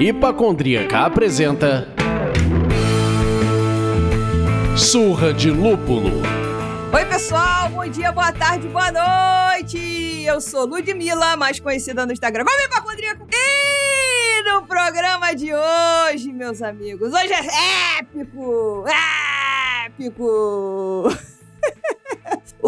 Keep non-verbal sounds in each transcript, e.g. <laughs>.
Hipacondríaca apresenta Surra de Lúpulo. Oi, pessoal, bom dia, boa tarde, boa noite. Eu sou Ludmilla, mais conhecida no Instagram como Hipacondríaca. E no programa de hoje, meus amigos, hoje é épico! Épico!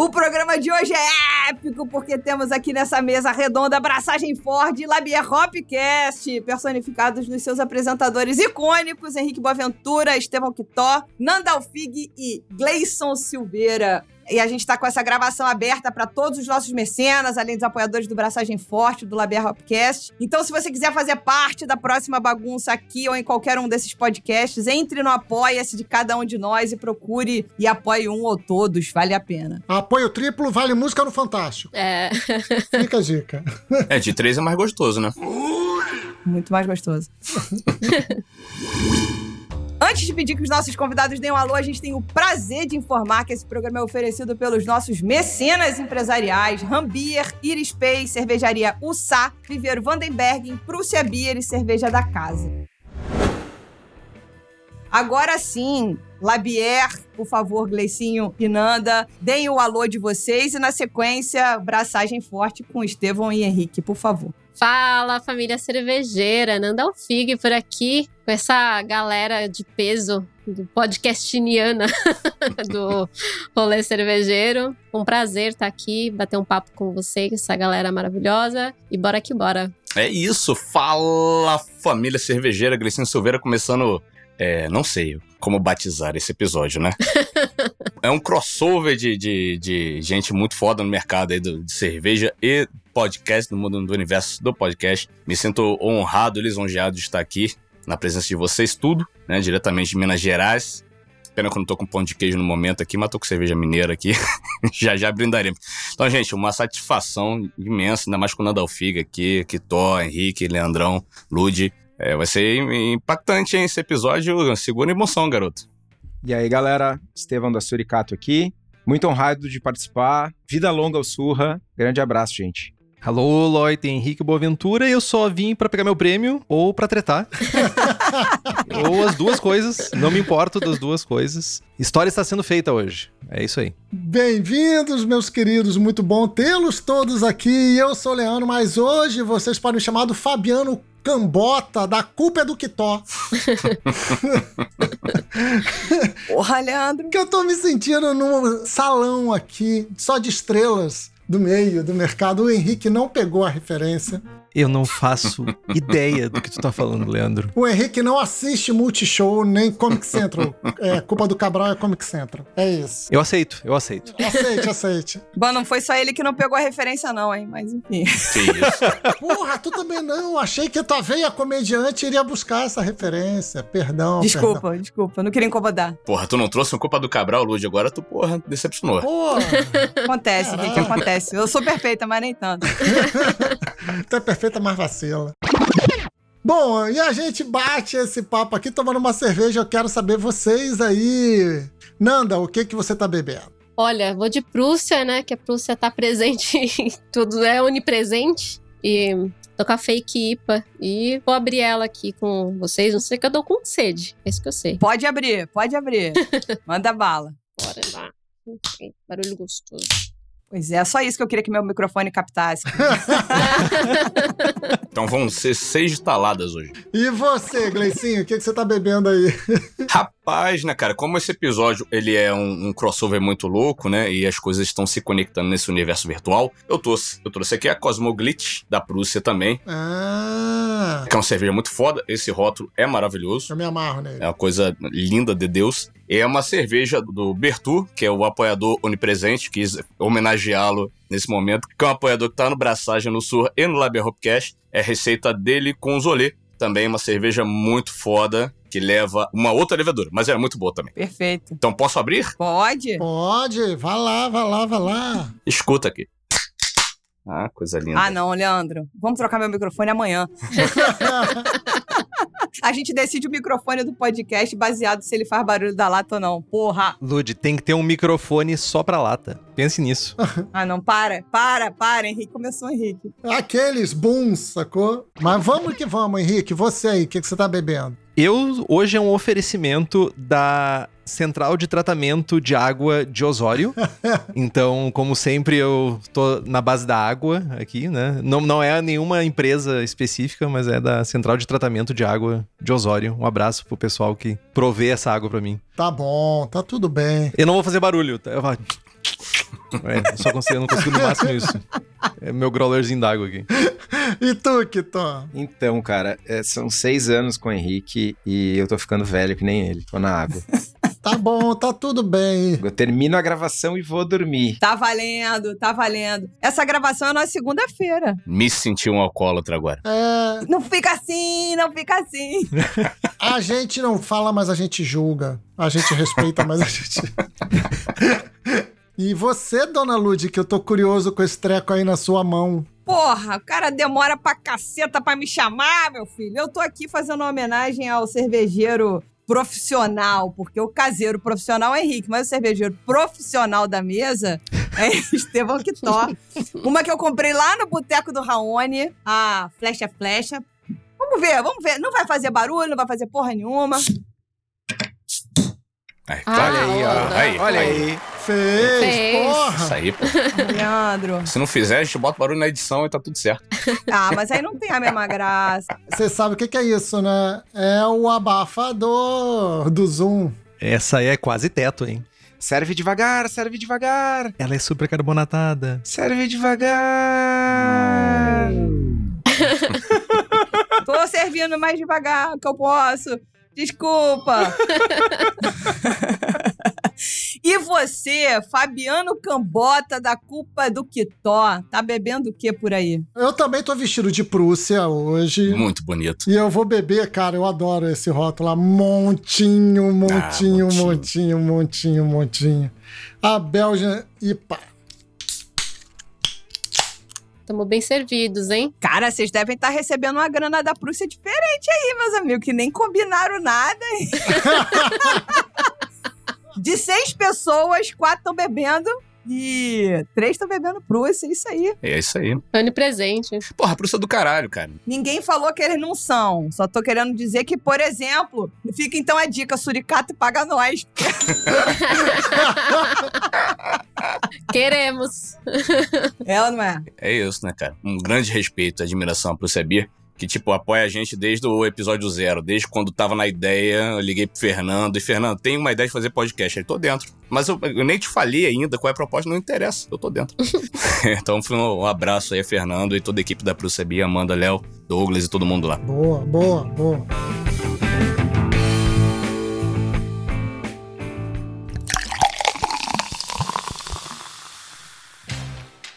O programa de hoje é épico porque temos aqui nessa mesa redonda Abraçagem Ford e Labier Hopcast, personificados nos seus apresentadores icônicos Henrique Boaventura, Estevão Quitó, Nanda Alfig e Gleison Silveira. E a gente está com essa gravação aberta para todos os nossos mecenas, além dos apoiadores do Braçagem Forte, do Laber Hopcast. Então, se você quiser fazer parte da próxima bagunça aqui ou em qualquer um desses podcasts, entre no Apoia-se de cada um de nós e procure e apoie um ou todos, vale a pena. Apoio triplo, vale música no Fantástico. É. Fica a dica. É, de três é mais gostoso, né? Muito mais gostoso. <laughs> Antes de pedir que os nossos convidados deem um alô, a gente tem o prazer de informar que esse programa é oferecido pelos nossos mecenas empresariais, Rambier, Iris Pay, Cervejaria Ussá, Viveiro Vandenberg, Prússia Beer e Cerveja da Casa. Agora sim, Labier, por favor, Gleicinho e Nanda, deem o alô de vocês e na sequência, braçagem forte com Estevão e Henrique, por favor. Fala, família cervejeira. Nanda Alfig por aqui, com essa galera de peso do podcastiniana <laughs> do Rolê Cervejeiro. Um prazer estar aqui, bater um papo com vocês, essa galera maravilhosa. E bora que bora. É isso, fala família cervejeira, Glecinho Silveira começando, é, não sei como batizar esse episódio, né? <laughs> é um crossover de, de, de, gente muito foda no mercado aí do, de cerveja e podcast, no mundo do universo do podcast. Me sinto honrado lisonjeado de estar aqui na presença de vocês, tudo, né? Diretamente de Minas Gerais. Pena que eu não tô com pão de queijo no momento aqui, mas tô com cerveja mineira aqui. <laughs> já já brindaremos. Então, gente, uma satisfação imensa, ainda mais com o Nadalfiga aqui, Kitó, Henrique, Leandrão, Lude. É, vai ser impactante, hein, esse episódio. Segura emoção, garoto. E aí, galera, Estevão da Suricato aqui. Muito honrado de participar. Vida longa ao Surra. Grande abraço, gente. Alô, Lloyd, tem Henrique Boaventura e eu só vim para pegar meu prêmio ou para tretar. <laughs> ou as duas coisas, não me importo das duas coisas. História está sendo feita hoje. É isso aí. Bem-vindos, meus queridos. Muito bom tê-los todos aqui. Eu sou o Leandro, mas hoje vocês podem me chamar do Fabiano Cambota, da culpa é do Quitó. <laughs> Porra, Leandro. Que eu tô me sentindo num salão aqui, só de estrelas do meio do mercado. O Henrique não pegou a referência. Eu não faço <laughs> ideia do que tu tá falando, Leandro. O Henrique não assiste Multishow nem Comic Central. É, culpa do Cabral é Comic Central. É isso. Eu aceito, eu aceito. Aceite, aceite. Bom, não foi só ele que não pegou a referência, não, hein? Mas enfim. Porra, tu também não. Achei que tua veia comediante iria buscar essa referência. Perdão. Desculpa, perdão. desculpa. Não queria incomodar. Porra, tu não trouxe um culpa do Cabral, Lude, agora tu, porra, decepcionou. Porra. Acontece. Henrique, acontece. Eu sou perfeita, mas nem tanto. <laughs> tu é perfeita, mas vacila. Bom, e a gente bate esse papo aqui tomando uma cerveja. Eu quero saber vocês aí. Nanda, o que que você tá bebendo? Olha, vou de Prússia, né? Que a Prússia tá presente <laughs> em tudo, é onipresente. E tô com a fake IPA. E vou abrir ela aqui com vocês. Não sei que eu dou com sede. É isso que eu sei. Pode abrir, pode abrir. <laughs> Manda bala. Bora lá. Barulho gostoso. Pois é, só isso que eu queria que meu microfone captasse. <laughs> Então vão ser seis taladas hoje. E você, Gleicinho, o que, que você tá bebendo aí? Rapaz, né, cara, como esse episódio ele é um, um crossover muito louco, né, e as coisas estão se conectando nesse universo virtual, eu trouxe, eu trouxe aqui a Cosmoglitch da Prússia também, Ah, que é uma cerveja muito foda. Esse rótulo é maravilhoso. eu me amarro nele. É uma coisa linda de Deus. É uma cerveja do Bertu, que é o apoiador onipresente, quis homenageá-lo nesse momento, que é um apoiador que tá no Braçagem, no Sur e no Laber Hopcast. É receita dele com Zolê. Também uma cerveja muito foda, que leva uma outra levedura, mas é muito boa também. Perfeito. Então posso abrir? Pode? Pode, vá lá, vá lá, vá lá. Escuta aqui. Ah, coisa linda. Ah, não, Leandro. Vamos trocar meu microfone amanhã. <laughs> A gente decide o microfone do podcast baseado se ele faz barulho da lata ou não. Porra! Lud, tem que ter um microfone só pra lata. Pense nisso. <laughs> Ah, não, para, para, para. Henrique começou, Henrique. Aqueles booms, sacou? Mas vamos que vamos, Henrique. Você aí, o que, que você tá bebendo? Eu, hoje é um oferecimento da Central de Tratamento de Água de Osório. <laughs> então, como sempre, eu tô na base da água aqui, né? Não, não é nenhuma empresa específica, mas é da Central de Tratamento de Água de Osório. Um abraço pro pessoal que provê essa água pra mim. Tá bom, tá tudo bem. Eu não vou fazer barulho, tá? Eu vou... <laughs> É, eu só consigo, eu não consigo no máximo isso. É meu growlerzinho d'água aqui. <laughs> E tu, Kiton? Então, cara, é, são seis anos com o Henrique e eu tô ficando velho que nem ele. Tô na água. Tá bom, tá tudo bem. Eu termino a gravação e vou dormir. Tá valendo, tá valendo. Essa gravação é na segunda-feira. Me senti um alcoólatra agora. É, Não fica assim, não fica assim. <laughs> a gente não fala, mas a gente julga. A gente respeita, mas a gente. <laughs> E você, dona Lud, que eu tô curioso com esse treco aí na sua mão. Porra, o cara demora pra caceta pra me chamar, meu filho. Eu tô aqui fazendo uma homenagem ao cervejeiro profissional, porque o caseiro profissional é Henrique, mas o cervejeiro profissional da mesa é <laughs> Estevão Quitó. Uma que eu comprei lá no Boteco do Raoni, a Flecha Flecha. Vamos ver, vamos ver. Não vai fazer barulho, não vai fazer porra nenhuma. Aí, Ah, olha aí, ó. Aí, Olha aí. aí. Fez, Fez. porra! Isso aí, pô. Leandro. Se não fizer, a gente bota barulho na edição e tá tudo certo. Ah, mas aí não tem a mesma graça. Você sabe o que, que é isso, né? É o abafador do Zoom. Essa aí é quase teto, hein? Serve devagar, serve devagar. Ela é super carbonatada. Serve devagar. Tô servindo mais devagar que eu posso. Desculpa. <laughs> e você, Fabiano Cambota, da culpa do Quitó, tá bebendo o que por aí? Eu também tô vestido de Prússia hoje. Muito bonito. E eu vou beber, cara, eu adoro esse rótulo lá. Montinho, montinho, montinho. montinho, montinho, montinho. A Bélgica IPA. Tamo bem servidos, hein? Cara, vocês devem estar recebendo uma grana da Prússia diferente aí, meus amigos, que nem combinaram nada. hein? <laughs> De seis pessoas, quatro estão bebendo e três estão bebendo Prússia, isso aí. É isso aí. Onipresente. Porra, Prússia do caralho, cara. Ninguém falou que eles não são. Só tô querendo dizer que, por exemplo, fica então a dica: Suricato paga nós. <laughs> Queremos. Ela não é? É isso, né, cara? Um grande respeito, admiração pro Sebir, que, tipo, apoia a gente desde o episódio zero. Desde quando tava na ideia, eu liguei pro Fernando. E, Fernando, tem uma ideia de fazer podcast. Ele, tô dentro. Mas eu, eu nem te falei ainda qual é a proposta, não interessa. Eu tô dentro. <laughs> <laughs> então, foi um, um abraço aí, a Fernando e toda a equipe da Prusebia, Amanda, Léo, Douglas e todo mundo lá. Boa, boa, boa.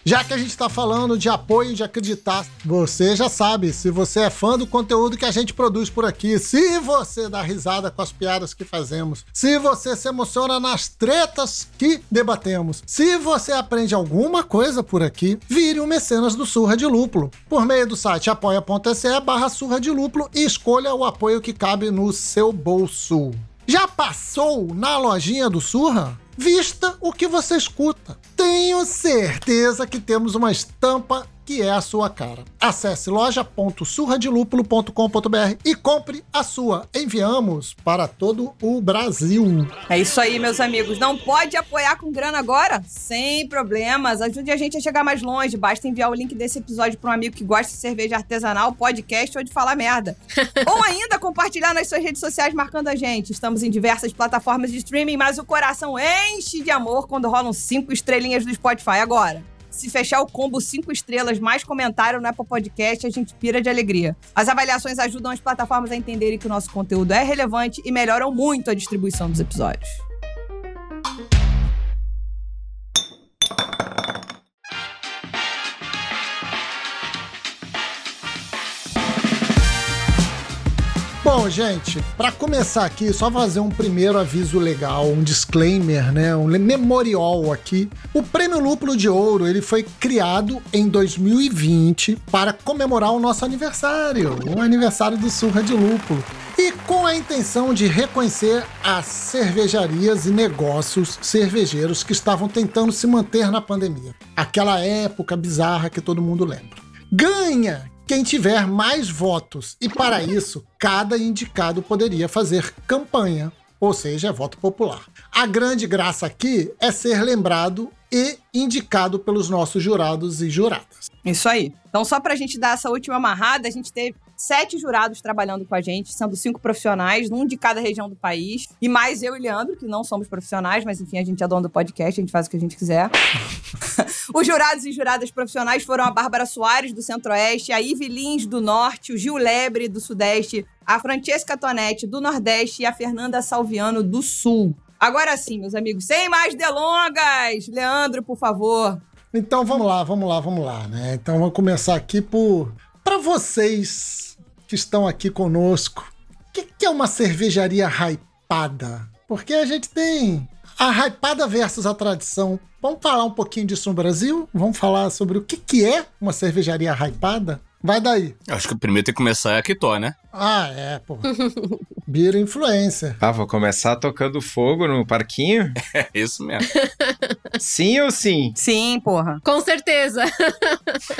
Já que a gente está falando de apoio, de acreditar, você já sabe, se você é fã do conteúdo que a gente produz por aqui, se você dá risada com as piadas que fazemos, se você se emociona nas tretas que debatemos, se você aprende alguma coisa por aqui, vire um mecenas do Surra de Lúpulo. Por meio do site apoia.se barra Surra de Lúpulo e escolha o apoio que cabe no seu bolso. Já passou na lojinha do Surra? Vista o que você escuta. Tenho certeza que temos uma estampa que é a sua cara. Acesse loja.surradilupulo.com.br e compre a sua. Enviamos para todo o Brasil. É isso aí, meus amigos. Não pode apoiar com grana agora? Sem problemas. Ajude a gente a chegar mais longe. Basta enviar o link desse episódio para um amigo que gosta de cerveja artesanal, podcast ou de falar merda. <laughs> ou ainda compartilhar nas suas redes sociais marcando a gente. Estamos em diversas plataformas de streaming, mas o coração enche de amor quando rolam cinco estrelinhas do Spotify agora. Se fechar o combo cinco estrelas mais comentário no Apple Podcast, a gente pira de alegria. As avaliações ajudam as plataformas a entenderem que o nosso conteúdo é relevante e melhoram muito a distribuição dos episódios. Bom, gente, para começar aqui, só fazer um primeiro aviso legal, um disclaimer, né, um memorial aqui. O Prêmio Lúpulo de Ouro, ele foi criado em 2020 para comemorar o nosso aniversário, o aniversário do Surra de Lúpulo. e com a intenção de reconhecer as cervejarias e negócios cervejeiros que estavam tentando se manter na pandemia. Aquela época bizarra que todo mundo lembra. Ganha quem tiver mais votos, e para isso, cada indicado poderia fazer campanha, ou seja, voto popular. A grande graça aqui é ser lembrado e indicado pelos nossos jurados e juradas. Isso aí. Então, só pra gente dar essa última amarrada, a gente teve sete jurados trabalhando com a gente, sendo cinco profissionais, um de cada região do país. E mais eu e Leandro, que não somos profissionais, mas enfim, a gente é dono do podcast, a gente faz o que a gente quiser. <laughs> Os jurados e juradas profissionais foram a Bárbara Soares, do Centro-Oeste, a Ive Lins, do Norte, o Gil Lebre, do Sudeste, a Francesca Tonetti, do Nordeste e a Fernanda Salviano, do Sul. Agora sim, meus amigos, sem mais delongas, Leandro, por favor. Então vamos lá, vamos lá, vamos lá, né? Então vamos começar aqui por. Para vocês que estão aqui conosco, o que, que é uma cervejaria hypada? Porque a gente tem a hypada versus a tradição. Vamos falar um pouquinho disso no Brasil? Vamos falar sobre o que, que é uma cervejaria hypada? Vai daí. Acho que o primeiro tem que começar é a Kitó, né? Ah, é, pô. <laughs> Beer influencer. Ah, vou começar tocando fogo no parquinho? <laughs> É isso mesmo. sim ou sim? Sim, porra. Com certeza.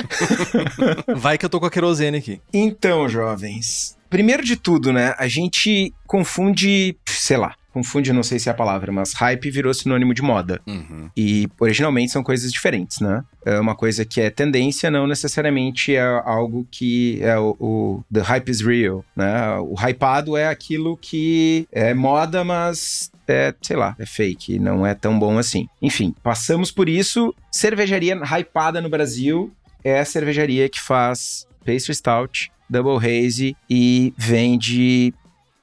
<laughs> Vai que eu tô com a querosene aqui. Então, jovens. Primeiro de tudo, né? A gente confunde, sei lá, confunde, não sei se é a palavra, mas hype virou sinônimo de moda. Uhum. E originalmente são coisas diferentes, né? É uma coisa que é tendência, não necessariamente é algo que é o, o the hype is real, né? O hypado é aquilo que é moda, mas é, sei lá, é fake, não é tão bom assim. Enfim, passamos por isso. Cervejaria hypada no Brasil é a cervejaria que faz pastry stout, double haze e vende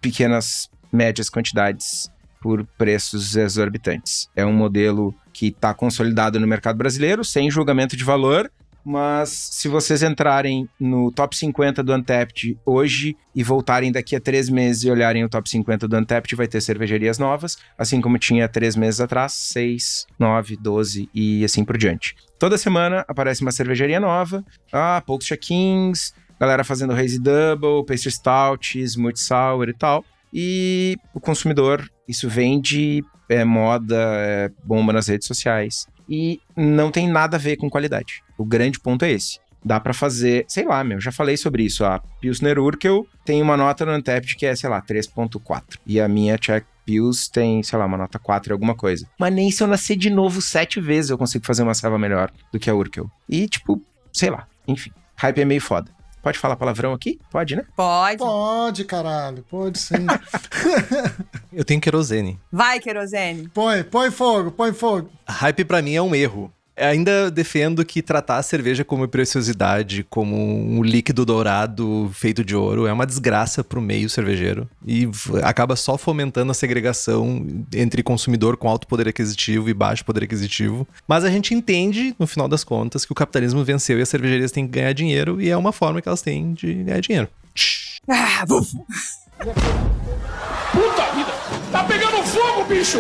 pequenas médias quantidades por preços exorbitantes. É um modelo que está consolidado no mercado brasileiro, sem julgamento de valor, mas se vocês entrarem no top 50 do Untapped hoje e voltarem daqui a três meses e olharem o top 50 do Untapped, vai ter cervejarias novas, assim como tinha três meses atrás, seis, nove, doze e assim por diante. Toda semana aparece uma cervejaria nova, ah, poucos check-ins, galera fazendo Hazy Double, Pastry Stout, Smooth Sour e tal. E o consumidor, isso vende, é moda, é bomba nas redes sociais. E não tem nada a ver com qualidade. O grande ponto é esse. Dá para fazer, sei lá, meu, já falei sobre isso. A Pilsner Urkel tem uma nota no Untapped que é, sei lá, 3.4. E a minha Czech Pils tem, sei lá, uma nota 4 e alguma coisa. Mas nem se eu nascer de novo sete vezes eu consigo fazer uma selva melhor do que a Urkel. E, tipo, sei lá, enfim. Hype é meio foda. Pode falar palavrão aqui? Pode, né? Pode. Pode, caralho, pode sim. <laughs> Eu tenho querosene. Vai, querosene. põe, põe fogo, põe fogo. Hype pra mim é um erro. Ainda defendo que tratar a cerveja como preciosidade, como um líquido dourado feito de ouro, é uma desgraça pro meio cervejeiro e acaba só fomentando a segregação entre consumidor com alto poder aquisitivo e baixo poder aquisitivo. Mas a gente entende, no final das contas, que o capitalismo venceu e as cervejarias têm que ganhar dinheiro e é uma forma que elas têm de ganhar dinheiro. Ah, vuf. Puta vida! Tá pegando fogo, bicho!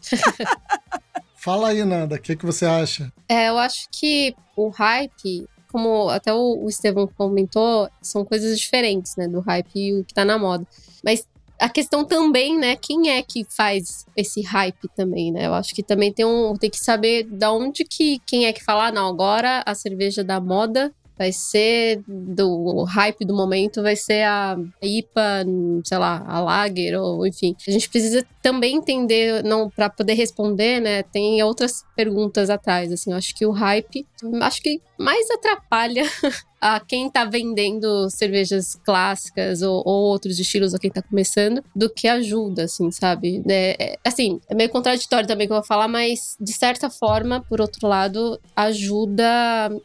<laughs> Fala aí, Nanda, o que, que você acha? É, eu acho que o hype, como até o, o Estevão comentou, são coisas diferentes, né? Do hype e o que tá na moda. Mas a questão também, né? Quem é que faz esse hype também, né? Eu acho que também tem, um, tem que saber da onde que quem é que fala, "Ah, não, agora a cerveja da moda vai ser do hype do momento, vai ser a IPA, sei lá, a Lager, ou enfim. A gente precisa também entender, não para poder responder, né? Tem outras perguntas atrás, assim. Eu acho que o hype, acho que mais atrapalha <laughs> a quem tá vendendo cervejas clássicas ou, ou outros estilos a quem tá começando, do que ajuda, assim, sabe? É, é, assim, é meio contraditório também que eu vou falar, mas de certa forma, por outro lado, ajuda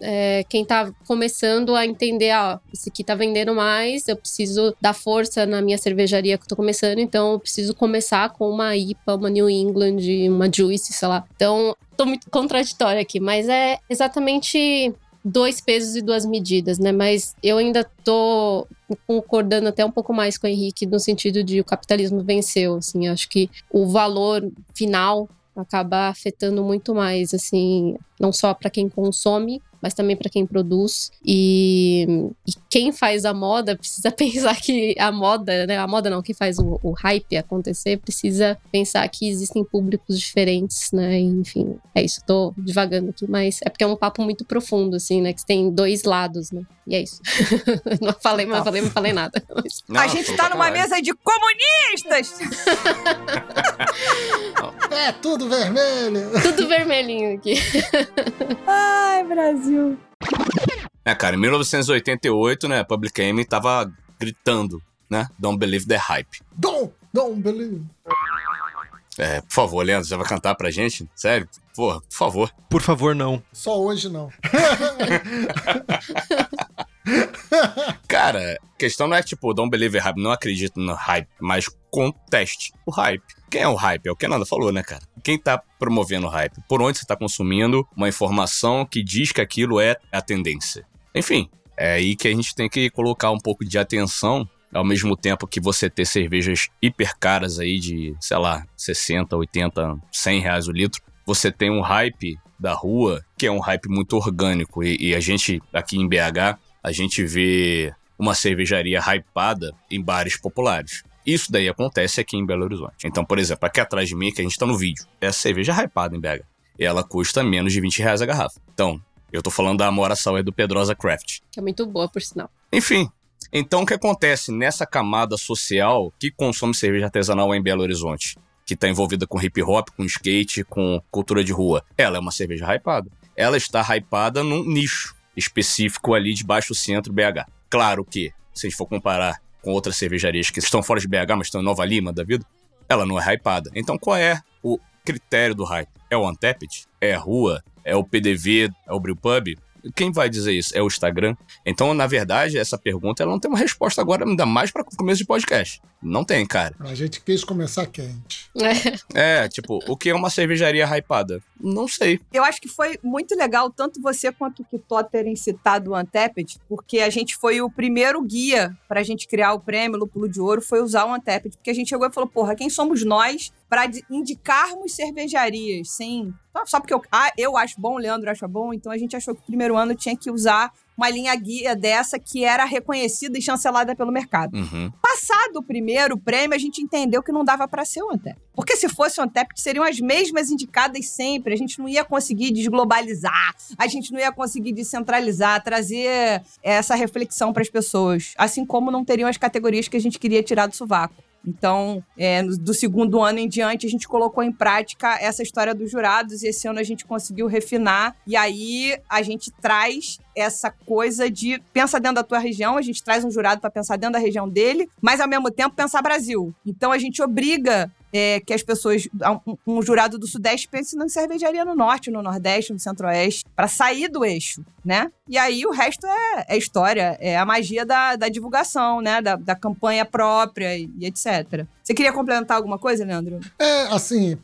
é, quem tá começando a entender, ah, esse aqui tá vendendo mais, eu preciso dar força na minha cervejaria que eu tô começando, então eu preciso começar com uma IPA, uma New England, uma Juice, sei lá. Então, tô muito contraditória aqui, mas é exatamente dois pesos e duas medidas, né? Mas eu ainda tô concordando até um pouco mais com o Henrique no sentido de o capitalismo venceu, assim, acho que o valor final acaba afetando muito mais, assim, não só para quem consome, mas também para quem produz. E, e, quem faz a moda <laughs> precisa pensar que a moda, né? A moda não, quem faz o, o hype acontecer precisa pensar que existem públicos diferentes, né? E, enfim, é isso. Tô divagando aqui, mas é porque é um papo muito profundo, assim, né? Que tem dois lados, né? E é isso. <laughs> não falei, mas falei, não falei nada. Mas... Não, a gente tá numa mesa de comunistas! <laughs> é tudo vermelho! Tudo vermelhinho aqui. Ai, Brasil. É, cara, em 1988, né, a Public Enemy tava gritando, né? Don't believe the hype. Don't, don't believe. É, por favor, Leandro, você vai cantar pra gente? Sério? Porra, por favor. Por favor, não. Só hoje não. <laughs> <laughs> Cara, a questão não é tipo, don't believe hype, não acredito no hype, mas conteste o hype. Quem é o hype? É o que Nanda falou, né, cara? Quem tá promovendo o hype? Por onde você tá consumindo uma informação que diz que aquilo é a tendência? Enfim, é aí que a gente tem que colocar um pouco de atenção ao mesmo tempo que você ter cervejas hiper caras aí de, sei lá, 60, 80, 100 reais o litro, você tem um hype da rua que é um hype muito orgânico e, e a gente aqui em BH a gente vê uma cervejaria hypada em bares populares. Isso daí acontece aqui em Belo Horizonte. Então, por exemplo, aqui atrás de mim, que a gente tá no vídeo, é a cerveja hypada em BH. Ela custa menos de 20 reais a garrafa. Então, eu tô falando da Amora Sour do Pedrosa Craft. Que é muito boa, por sinal. Enfim, então o que acontece nessa camada social que consome cerveja artesanal em Belo Horizonte? Que está envolvida com hip hop, com skate, com cultura de rua. Ela é uma cerveja hypada. Ela está hypada num nicho específico ali de baixo centro BH. Claro que, se a gente for comparar com outras cervejarias que estão fora de BH, mas estão em Nova Lima da vida, ela não é hypada. Então qual é o critério do hype? É o Untapped? É a rua? É o PDV? É o Brewpub? Quem vai dizer isso? É o Instagram? Então, na verdade, essa pergunta ela não tem uma resposta agora, ainda mais para começo de podcast. Não tem, cara. A gente quis começar quente. É. é, tipo, o que é uma cervejaria hypada? Não sei. Eu acho que foi muito legal, tanto você quanto o Kitó terem citado o Anteped, porque a gente foi o primeiro guia para a gente criar o prêmio Lúpulo de Ouro, foi usar o Anteped, porque a gente chegou e falou, porra, quem somos nós para indicarmos cervejarias, sim. Só porque eu, ah, eu acho bom, o Leandro acha bom, então a gente achou que o primeiro ano tinha que usar uma linha guia dessa que era reconhecida e chancelada pelo mercado. Uhum. Passado o primeiro prêmio, a gente entendeu que não dava para ser o Antep. Porque se fosse o Antep, seriam as mesmas indicadas sempre. A gente não ia conseguir desglobalizar, a gente não ia conseguir descentralizar, trazer essa reflexão para as pessoas. Assim como não teriam as categorias que a gente queria tirar do sovaco. Então, é, do segundo ano em diante, a gente colocou em prática essa história dos jurados e esse ano a gente conseguiu refinar. E aí a gente traz essa coisa de pensa dentro da tua região, a gente traz um jurado para pensar dentro da região dele, mas ao mesmo tempo pensar Brasil. Então a gente obriga é, que as pessoas, um, um, jurado do Sudeste pense na cervejaria no Norte, no Nordeste, no Centro-Oeste, para sair do eixo, né? E aí o resto é, é história, é a magia da, da divulgação, né? Da, da campanha própria e, e etc. Você queria complementar alguma coisa, Leandro? É, assim,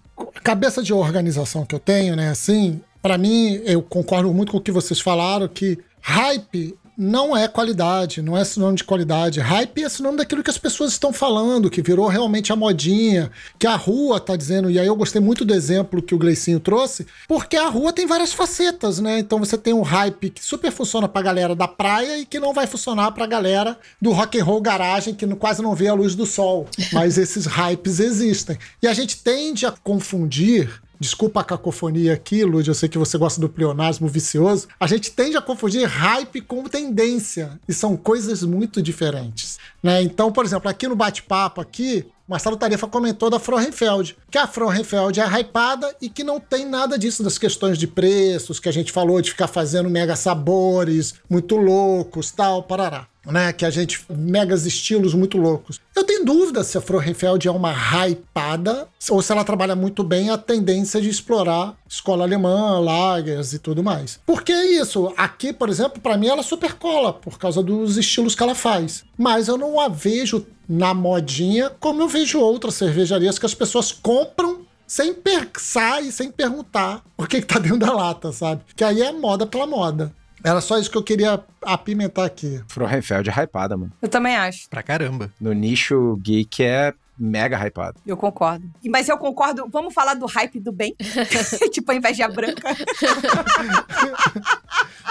cabeça de organização que eu tenho, né? Assim, para mim, eu concordo muito com o que vocês falaram, que hype não é qualidade, não é sinônimo de qualidade. Hype é sinônimo daquilo que as pessoas estão falando, que virou realmente a modinha, que a rua tá dizendo. E aí eu gostei muito do exemplo que o Gleicinho trouxe, porque a rua tem várias facetas, né? Então você tem um hype que super funciona pra galera da praia e que não vai funcionar pra galera do rock and roll garagem, que quase não vê a luz do sol. Mas <laughs> esses hypes existem. E a gente tende a confundir Desculpa a cacofonia aqui, Lud, eu sei que você gosta do pleonasmo vicioso. A gente tende a confundir hype com tendência, e são coisas muito diferentes. Né? Então, por exemplo, aqui no bate-papo aqui, Marcelo Tarefa comentou da Frohenfeld, que a Frohenfeld é hypada e que não tem nada disso das questões de preços que a gente falou de ficar fazendo mega sabores muito loucos, tal, parará né? Que a gente. megas estilos muito loucos. Eu tenho dúvida se a Frohenfeld é uma hypada ou se ela trabalha muito bem a tendência de explorar escola alemã, lagers e tudo mais. Porque é isso. Aqui, por exemplo, para mim ela super cola por causa dos estilos que ela faz. Mas eu não a vejo na modinha como eu vejo outras cervejarias que as pessoas compram sem pensar e sem perguntar o que, que tá dentro da lata, sabe? Que aí é moda pela moda. Era só isso que eu queria apimentar aqui. Frohenfeld é hypada, mano. Eu também acho. Pra caramba. No nicho geek é mega hypado. Eu concordo. Mas eu concordo. Vamos falar do hype do bem? <laughs> tipo a inveja branca. <laughs>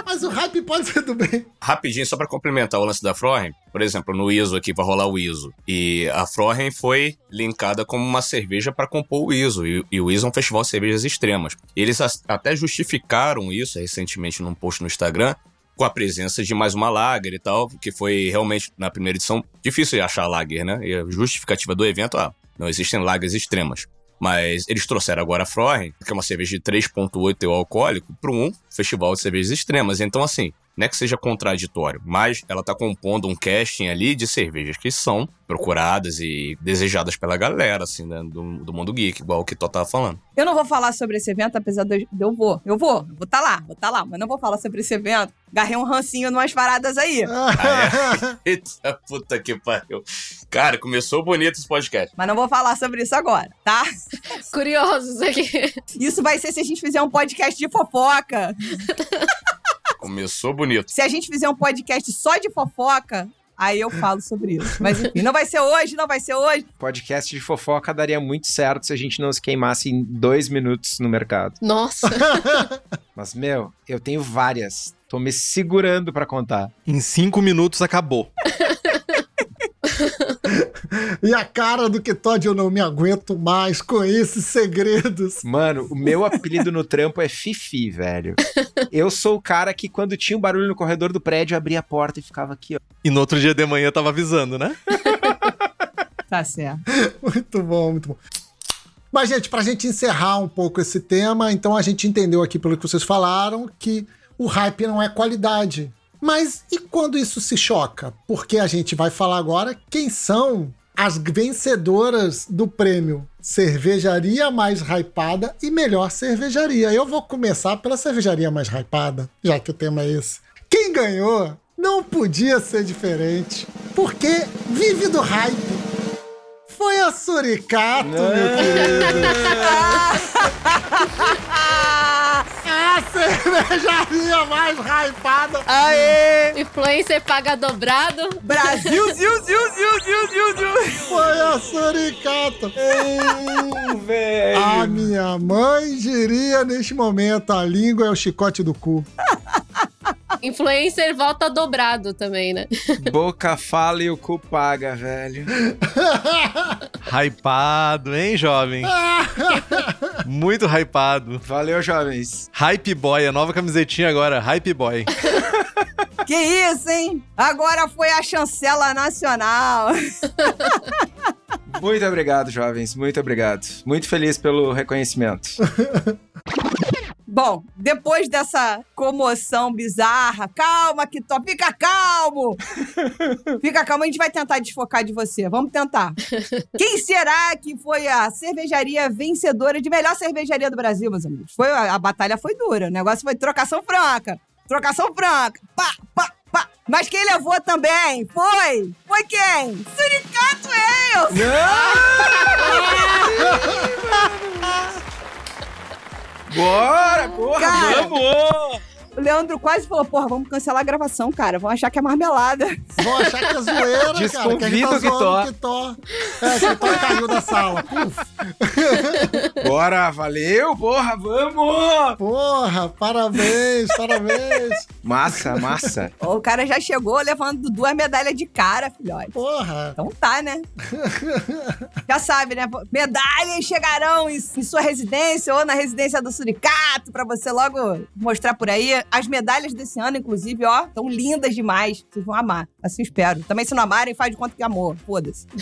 Mas o hype pode ser do bem. Rapidinho, só pra complementar o lance da Frohen, por exemplo, no ISO aqui vai rolar o ISO. E a Frohen foi linkada como uma cerveja para compor o ISO. E, e o ISO é um festival de cervejas extremas. Eles até justificaram isso recentemente num post no Instagram, com a presença de mais uma lager e tal, que foi realmente, na primeira edição, difícil achar lager, né? E a justificativa do evento, ah, não existem lagers extremas. Mas eles trouxeram agora a Frohen, que é uma cerveja de 3,8 teor alcoólico, para um festival de cervejas extremas. Então, assim, não é que seja contraditório, mas ela tá compondo um casting ali de cervejas que são procuradas e desejadas pela galera, assim, né, do, do mundo geek, igual o que Tó tava falando. Eu não vou falar sobre esse evento, apesar de eu, vou. Eu vou, vou tá lá, vou tá lá, mas não vou falar sobre esse evento. Garrei um rancinho numas paradas aí. <laughs> <laughs> Eita puta que pariu. Cara, começou bonito esse podcast. Mas não vou falar sobre isso agora, tá? Curiosos aqui. Isso vai ser se a gente fizer um podcast de fofoca. <laughs> Começou bonito. Se a gente fizer um podcast só de fofoca, aí eu falo sobre isso. Mas enfim, não vai ser hoje, não vai ser hoje. Podcast de fofoca daria muito certo se a gente não se queimasse em dois minutos no mercado. Nossa. <laughs> Mas, meu, eu tenho várias. Tô me segurando pra contar. Em cinco minutos acabou. <laughs> <laughs> E a cara do que Todd, eu não me aguento mais com esses segredos. Mano, o meu apelido no trampo é Fifi, velho. Eu sou o cara que, quando tinha um barulho no corredor do prédio, abria a porta e ficava aqui, ó. E no outro dia de manhã tava avisando, né? <laughs> Tá certo. Muito bom, muito bom. Mas, gente, pra gente encerrar um pouco esse tema, então a gente entendeu aqui pelo que vocês falaram que o hype não é qualidade. Mas e quando isso se choca? Porque a gente vai falar agora quem são as vencedoras do prêmio Cervejaria Mais Hypada e Melhor Cervejaria. Eu vou começar pela cervejaria mais hypada, já que o tema é esse. Quem ganhou não podia ser diferente, porque vive do hype. Foi a Suricato, meu querido. <laughs> <laughs> A cervejaria <laughs> mais hypada. Aê! Influencer paga dobrado. Brasil, <laughs> ziu, ziu, ziu, ziu, ziu, ziu. Foi a Suricato. velho. A minha mãe diria neste momento: a língua é o chicote do cu. <laughs> Influencer volta dobrado também, né? Boca fala e o cu paga, velho. Hypado, hein, jovem? Muito hypado. Valeu, jovens. Hype Boy, a nova camisetinha agora, Hype Boy. Que isso, hein? Agora foi a chancela nacional. Muito obrigado, jovens. Muito obrigado. Muito feliz pelo reconhecimento. Bom, depois dessa comoção bizarra, calma, Kitó, fica calmo! <laughs> Fica calmo, a gente vai tentar desfocar de você. Vamos tentar. Quem será que foi a cervejaria vencedora de melhor cervejaria do Brasil, meus amigos? Foi, a, a batalha foi dura, o negócio foi trocação franca. Trocação franca. Pá, pá, pá. Mas quem levou também foi... Foi quem? Suricato Ales! <laughs> Bora, porra, Cara. vamos! O Leandro quase falou, porra, vamos cancelar a gravação, cara. Vão achar que é marmelada. Vão achar que é zoeira, cara. Que a gente Desconvido tá o Kitó. É, Kitó caiu da sala. Puf. Bora, valeu, porra, vamos! Porra, parabéns, parabéns. Massa, massa. o cara já chegou levando duas medalhas de cara, filhote. Porra. Então tá, né? Já sabe, né? Medalhas chegarão em, em sua residência ou na residência do Suricato pra você logo mostrar por aí. As medalhas desse ano, inclusive, ó, estão lindas demais. Vocês vão amar. Assim espero. Também se não amarem, faz de conta que amor. Foda-se. <laughs>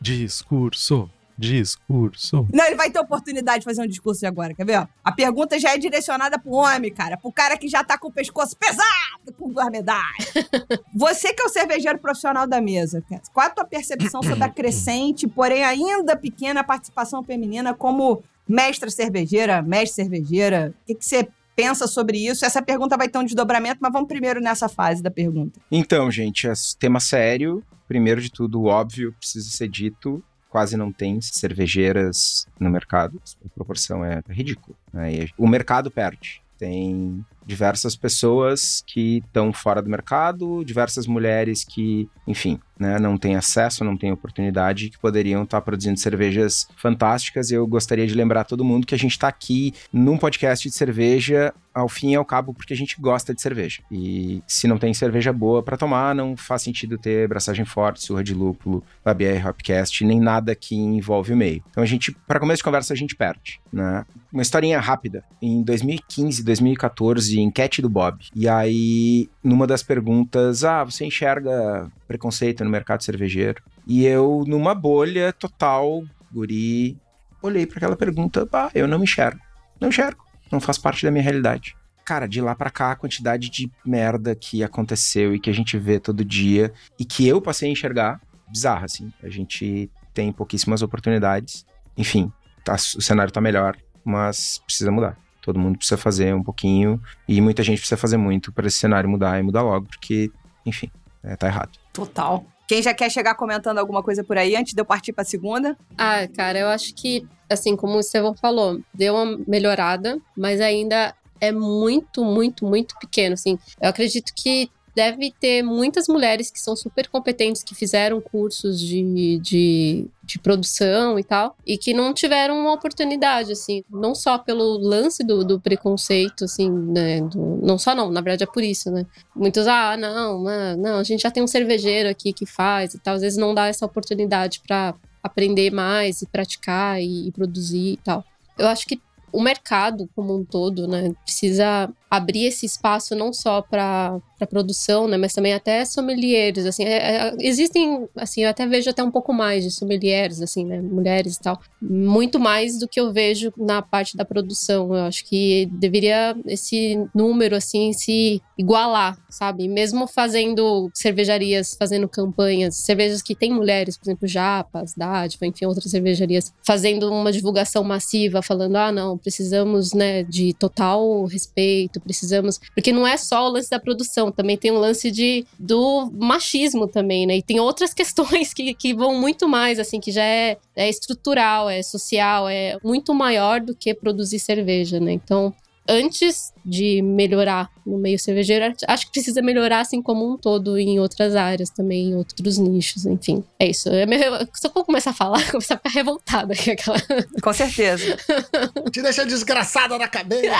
Discurso, discurso. Não, ele vai ter oportunidade de fazer um discurso agora, quer ver? A pergunta já é direcionada pro homem, cara. Pro cara que já tá com o pescoço pesado com duas medalhas. <laughs> Você que é o cervejeiro profissional da mesa, qual a tua percepção sobre a crescente, porém ainda pequena participação feminina como mestra cervejeira, mestre cervejeira? O que, que você pensa sobre isso? Essa pergunta vai ter um desdobramento, mas vamos primeiro nessa fase da pergunta. Então, gente, é tema sério. Primeiro de tudo, óbvio precisa ser dito. Quase não tem cervejeiras no mercado. A proporção é ridícula. né? O mercado perde. Tem diversas pessoas que estão fora do mercado, diversas mulheres que, enfim, né, não têm acesso, não têm oportunidade, que poderiam estar produzindo cervejas fantásticas. Eu gostaria de lembrar todo mundo que a gente está aqui num podcast de cerveja ao fim e ao cabo porque a gente gosta de cerveja. E se não tem cerveja boa para tomar, não faz sentido ter braçagem forte, surra de lúpulo, Labier Hopcast, nem nada que envolve o meio. Então a gente, para começo de conversa, a gente perde, né? Uma historinha rápida. Em 2015, 2014, enquete do Bob. E aí, numa das perguntas, ah, você enxerga preconceito no mercado cervejeiro? E eu, numa bolha total, guri, olhei para aquela pergunta, ah, eu não me enxergo. Não enxergo. Não faz parte da minha realidade. Cara, de lá para cá, a quantidade de merda que aconteceu e que a gente vê todo dia e que eu passei a enxergar, bizarra, assim. A gente tem pouquíssimas oportunidades. Enfim, tá, o cenário tá melhor, mas precisa mudar. Todo mundo precisa fazer um pouquinho e muita gente precisa fazer muito para esse cenário mudar e mudar logo, porque, enfim, é, tá errado. Total. Quem já quer chegar comentando alguma coisa por aí antes de eu partir pra segunda? Ah, cara, eu acho que, assim, como o Estevão falou, deu uma melhorada, mas ainda é muito, muito, muito pequeno, assim. Eu acredito que deve ter muitas mulheres que são super competentes, que fizeram cursos de, de, de, produção e tal, e que não tiveram uma oportunidade, assim, não só pelo lance do, do preconceito, assim, né, do, não só não, na verdade é por isso, né, muitos, ah, não, não, a gente já tem um cervejeiro aqui que faz e tal, às vezes não dá essa oportunidade para aprender mais e praticar e, e produzir e tal. Eu acho que o mercado como um todo, né, precisa abrir esse espaço não só para produção, né, mas também até sommeliers, assim, é, é, existem, assim, eu até vejo até um pouco mais de sommeliers, assim, né, mulheres e tal, muito mais do que eu vejo na parte da produção. Eu acho que deveria esse número, assim, se igualar, sabe? Mesmo fazendo cervejarias, fazendo campanhas, cervejas que tem mulheres, por exemplo, Japas, Dádiva, enfim, outras cervejarias, fazendo uma divulgação massiva, falando, ah, não, precisamos, né, de total respeito, precisamos. Porque não é só o lance da produção, também tem o lance de, do machismo também, né? E tem outras <laughs> questões que, que vão muito mais, assim, que já é, é estrutural, é social, é muito maior do que produzir cerveja, né? Então, antes de melhorar no meio cervejeiro, acho que precisa melhorar assim como um todo em outras áreas também, em outros nichos, enfim. É isso. É meio, se eu começar a falar, <laughs> começar a ficar revoltada aqui, aquela. Com certeza. <laughs> Te deixa desgraçada na cabeça.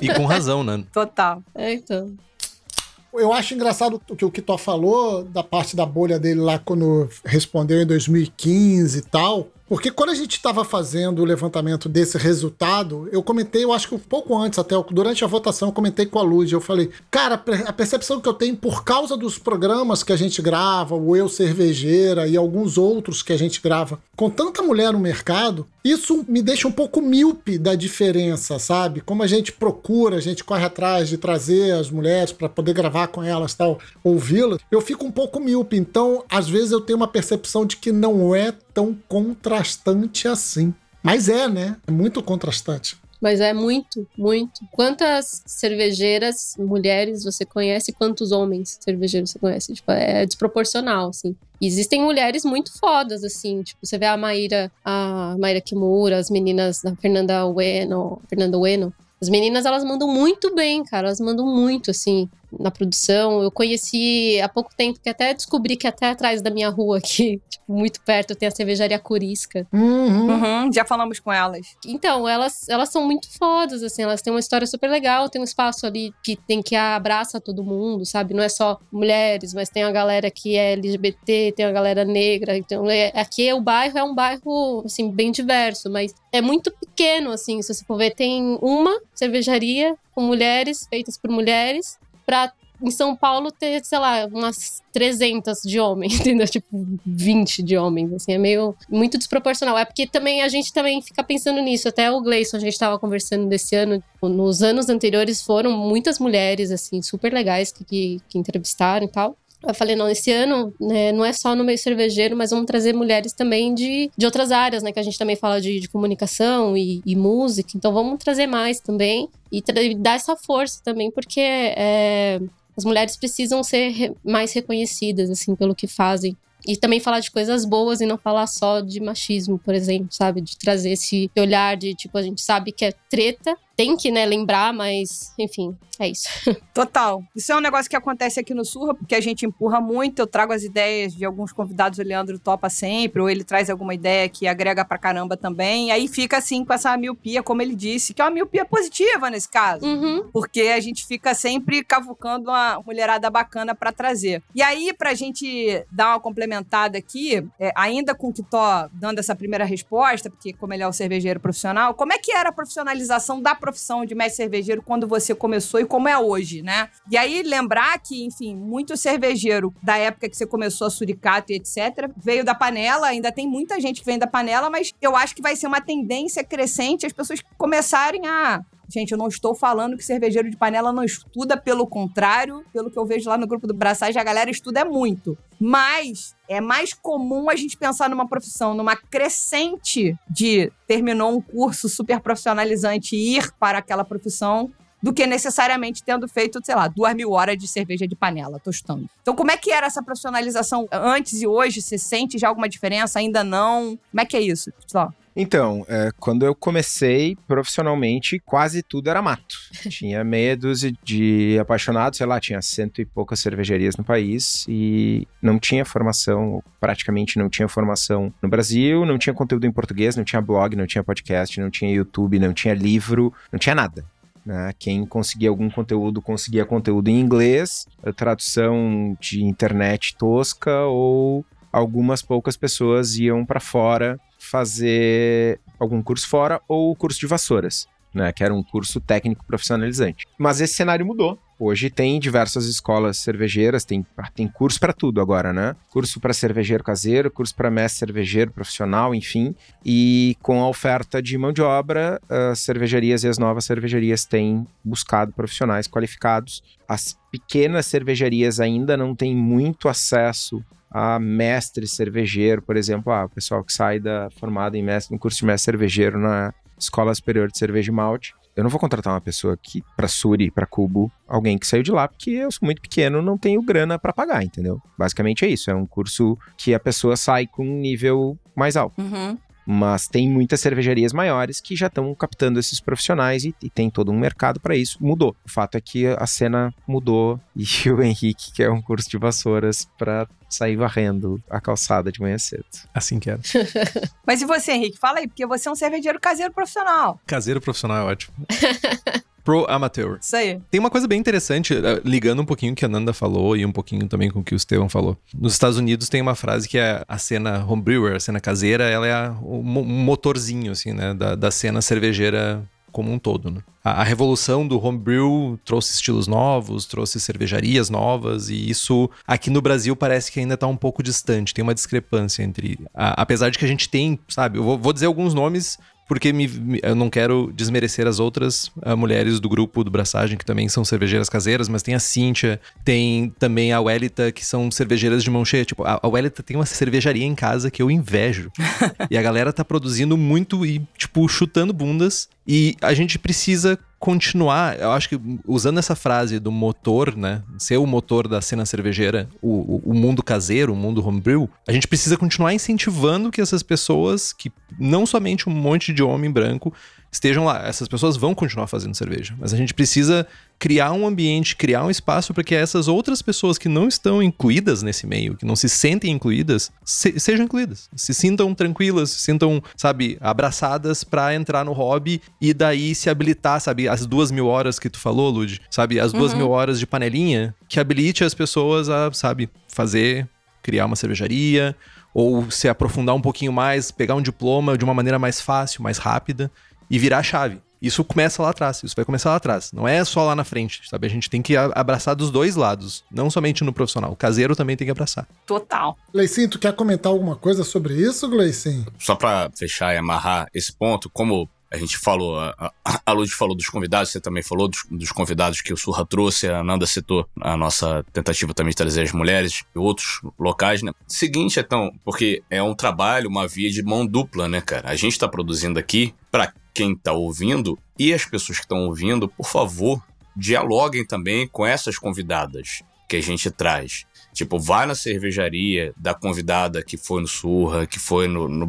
e com razão, né? Total. É, então. Eu acho engraçado o que o Kitó falou da parte da bolha dele lá quando respondeu em 2015 e tal. Porque quando a gente estava fazendo o levantamento desse resultado, eu comentei, eu acho que um pouco antes, até durante a votação, eu comentei com a Luz. Eu falei, cara, a percepção que eu tenho por causa dos programas que a gente grava, o Eu Cervejeira e alguns outros que a gente grava, com tanta mulher no mercado, isso me deixa um pouco míope da diferença, sabe? Como a gente procura, a gente corre atrás de trazer as mulheres para poder gravar com elas, tal, ouvi-las, eu fico um pouco míope. Então, às vezes eu tenho uma percepção de que não é tão contrastante assim. Mas é, né? É muito contrastante. Mas é muito, muito. Quantas cervejeiras mulheres você conhece? Quantos homens cervejeiros você conhece? Tipo, é desproporcional, assim. Existem mulheres muito fodas, assim. Tipo, você vê a Maíra, a Maíra Kimura, as meninas da Fernanda Ueno, Fernanda Ueno. As meninas, elas mandam muito bem, cara. Elas mandam muito, assim na produção. Eu conheci há pouco tempo que até descobri que até atrás da minha rua aqui, <laughs> tipo, muito perto, tem a cervejaria Curisca. Uhum. Uhum, já falamos com elas. Então, elas, elas são muito fodas, assim, elas têm uma história super legal, tem um espaço ali que tem que abraça todo mundo, sabe? Não é só mulheres, mas tem a galera que é LGBT, tem a galera negra. Então, é, aqui o bairro é um bairro, assim, bem diverso, mas é muito pequeno, assim, se você for ver, tem uma cervejaria com mulheres, feitas por mulheres, pra em São Paulo ter, sei lá, umas 300 de homens, <laughs> entendeu? Tipo, 20 de homens, assim, é meio, muito desproporcional. É porque também a gente também fica pensando nisso, até o Gleison, a gente tava conversando desse ano, nos anos anteriores foram muitas mulheres, assim, super legais que, que, que entrevistaram e tal. Eu falei, não, esse ano né, não é só no meio cervejeiro, mas vamos trazer mulheres também de, de outras áreas, né? Que a gente também fala de, de comunicação e, e, música. Então vamos trazer mais também e, dar essa força também, porque é, as mulheres precisam ser re mais reconhecidas, assim, pelo que fazem. E também falar de coisas boas e não falar só de machismo, por exemplo, sabe? De trazer esse olhar de, tipo, a gente sabe que é treta, tem que, né, lembrar, mas, enfim, é isso. <laughs> Total. Isso é um negócio que acontece aqui no Surra, porque a gente empurra muito. Eu trago as ideias de alguns convidados, o Leandro topa sempre, ou ele traz alguma ideia que agrega pra caramba também. E aí fica assim com essa miopia, como ele disse, que é uma miopia positiva nesse caso. Uhum. Porque a gente fica sempre cavucando uma mulherada bacana pra trazer. E aí, pra gente dar uma complementada aqui, é, ainda com o que tô dando essa primeira resposta, porque como ele é o cervejeiro profissional, como é que era a profissionalização da profissão de mestre cervejeiro quando você começou e como é hoje, né? E aí lembrar que, enfim, muito cervejeiro da época que você começou a suricato e etc, veio da panela, ainda tem muita gente que vem da panela, mas eu acho que vai ser uma tendência crescente as pessoas começarem a Gente, eu não estou falando que cervejeiro de panela não estuda, pelo contrário, pelo que eu vejo lá no grupo do Braçagem, a galera estuda muito. Mas é mais comum a gente pensar numa profissão, numa crescente de terminou um curso super profissionalizante e ir para aquela profissão do que necessariamente tendo feito, sei lá, duas mil horas de cerveja de panela, tostando. Então, como é que era essa profissionalização antes e hoje? Você sente já alguma diferença? Ainda não? Como é que é isso? Só. Então, é, quando eu comecei profissionalmente, quase tudo era mato. <laughs> tinha meia dúzia de apaixonados, sei lá, tinha cento e poucas cervejarias no país e não tinha formação, praticamente não tinha formação no Brasil, não tinha conteúdo em português, não tinha blog, não tinha podcast, não tinha YouTube, não tinha livro, não tinha nada. Né? Quem conseguia algum conteúdo, conseguia conteúdo em inglês, tradução de internet tosca ou algumas poucas pessoas iam para fora fazer algum curso fora ou o curso de vassouras, né, que era um curso técnico profissionalizante. Mas esse cenário mudou. Hoje tem diversas escolas cervejeiras, tem, tem curso para tudo agora, né? Curso para cervejeiro caseiro, curso para mestre cervejeiro profissional, enfim. E com a oferta de mão de obra, as cervejarias e as novas cervejarias têm buscado profissionais qualificados. As pequenas cervejarias ainda não têm muito acesso a mestre cervejeiro, por exemplo, ah, o pessoal que sai da formado em mestre, no curso de mestre cervejeiro na Escola Superior de Cerveja e Malte. Eu não vou contratar uma pessoa que para Suri, para Cubo, alguém que saiu de lá porque eu sou muito pequeno, não tenho grana para pagar, entendeu? Basicamente é isso, é um curso que a pessoa sai com um nível mais alto. Uhum. Mas tem muitas cervejarias maiores que já estão captando esses profissionais e, e tem todo um mercado para isso. Mudou. O fato é que a cena mudou <laughs> e o Henrique quer um curso de vassouras para sair varrendo a calçada de manhã cedo. Assim que era. <laughs> Mas e você, Henrique? Fala aí, porque você é um cervejeiro caseiro profissional. Caseiro profissional é ótimo. <laughs> Pro amateur. Isso aí. Tem uma coisa bem interessante, eh, ligando um pouquinho o que a Nanda falou e um pouquinho também com o que o Estevam falou. Nos Estados Unidos tem uma frase que é a cena homebrewer, a cena caseira, ela é a- o mo- motorzinho, assim, né, da, da cena cervejeira como um todo, né? A, a revolução do homebrew trouxe estilos novos, trouxe cervejarias novas, e isso aqui no Brasil parece que ainda tá um pouco distante, tem uma discrepância entre... a- apesar de que a gente tem, sabe, eu vou, vou dizer alguns nomes porque me- me- eu não quero desmerecer as outras ah, mulheres do grupo do Braçagem, que também são cervejeiras caseiras, mas tem a Cíntia, tem também a Welita, que são cervejeiras de mão cheia. Tipo, a, a Welita tem uma cervejaria em casa que eu invejo. <laughs> e a galera tá produzindo muito e, tipo, chutando bundas. E a gente precisa continuar, eu acho que usando essa frase do motor, né? Ser o motor da cena cervejeira, o, o, mundo caseiro, o mundo homebrew, a gente precisa continuar incentivando que essas pessoas, que não somente um monte de homem branco, estejam lá. Essas pessoas vão continuar fazendo cerveja, mas a gente precisa criar um ambiente, criar um espaço para que essas outras pessoas que não estão incluídas nesse meio, que não se sentem incluídas, se- sejam incluídas, se sintam tranquilas, se sintam, sabe, abraçadas para entrar no hobby e daí se habilitar, sabe, as duas mil horas que tu falou, Lud, sabe, as duas mil horas de panelinha que habilite as pessoas a, sabe, fazer, criar uma cervejaria ou se aprofundar um pouquinho mais, pegar um diploma de uma maneira mais fácil, mais rápida e virar a chave. Isso começa lá atrás, isso vai começar lá atrás. Não é só lá na frente, sabe? A gente tem que abraçar dos dois lados, não somente no profissional. O caseiro também tem que abraçar. Total. Gleicinho, tu quer comentar alguma coisa sobre isso, Gleicinho? Só pra fechar e amarrar esse ponto, como a gente falou, a, a, Lud falou dos convidados, você também falou dos, dos convidados que o Surra trouxe, a Nanda citou a nossa tentativa também de trazer as mulheres e outros locais, né? Seguinte, então, porque é um trabalho, uma via de mão dupla, né, cara? A gente tá produzindo aqui pra quem tá ouvindo e as pessoas que estão ouvindo, por favor, dialoguem também com essas convidadas que a gente traz. Tipo, vai na cervejaria da convidada que foi no Surra, que foi no, no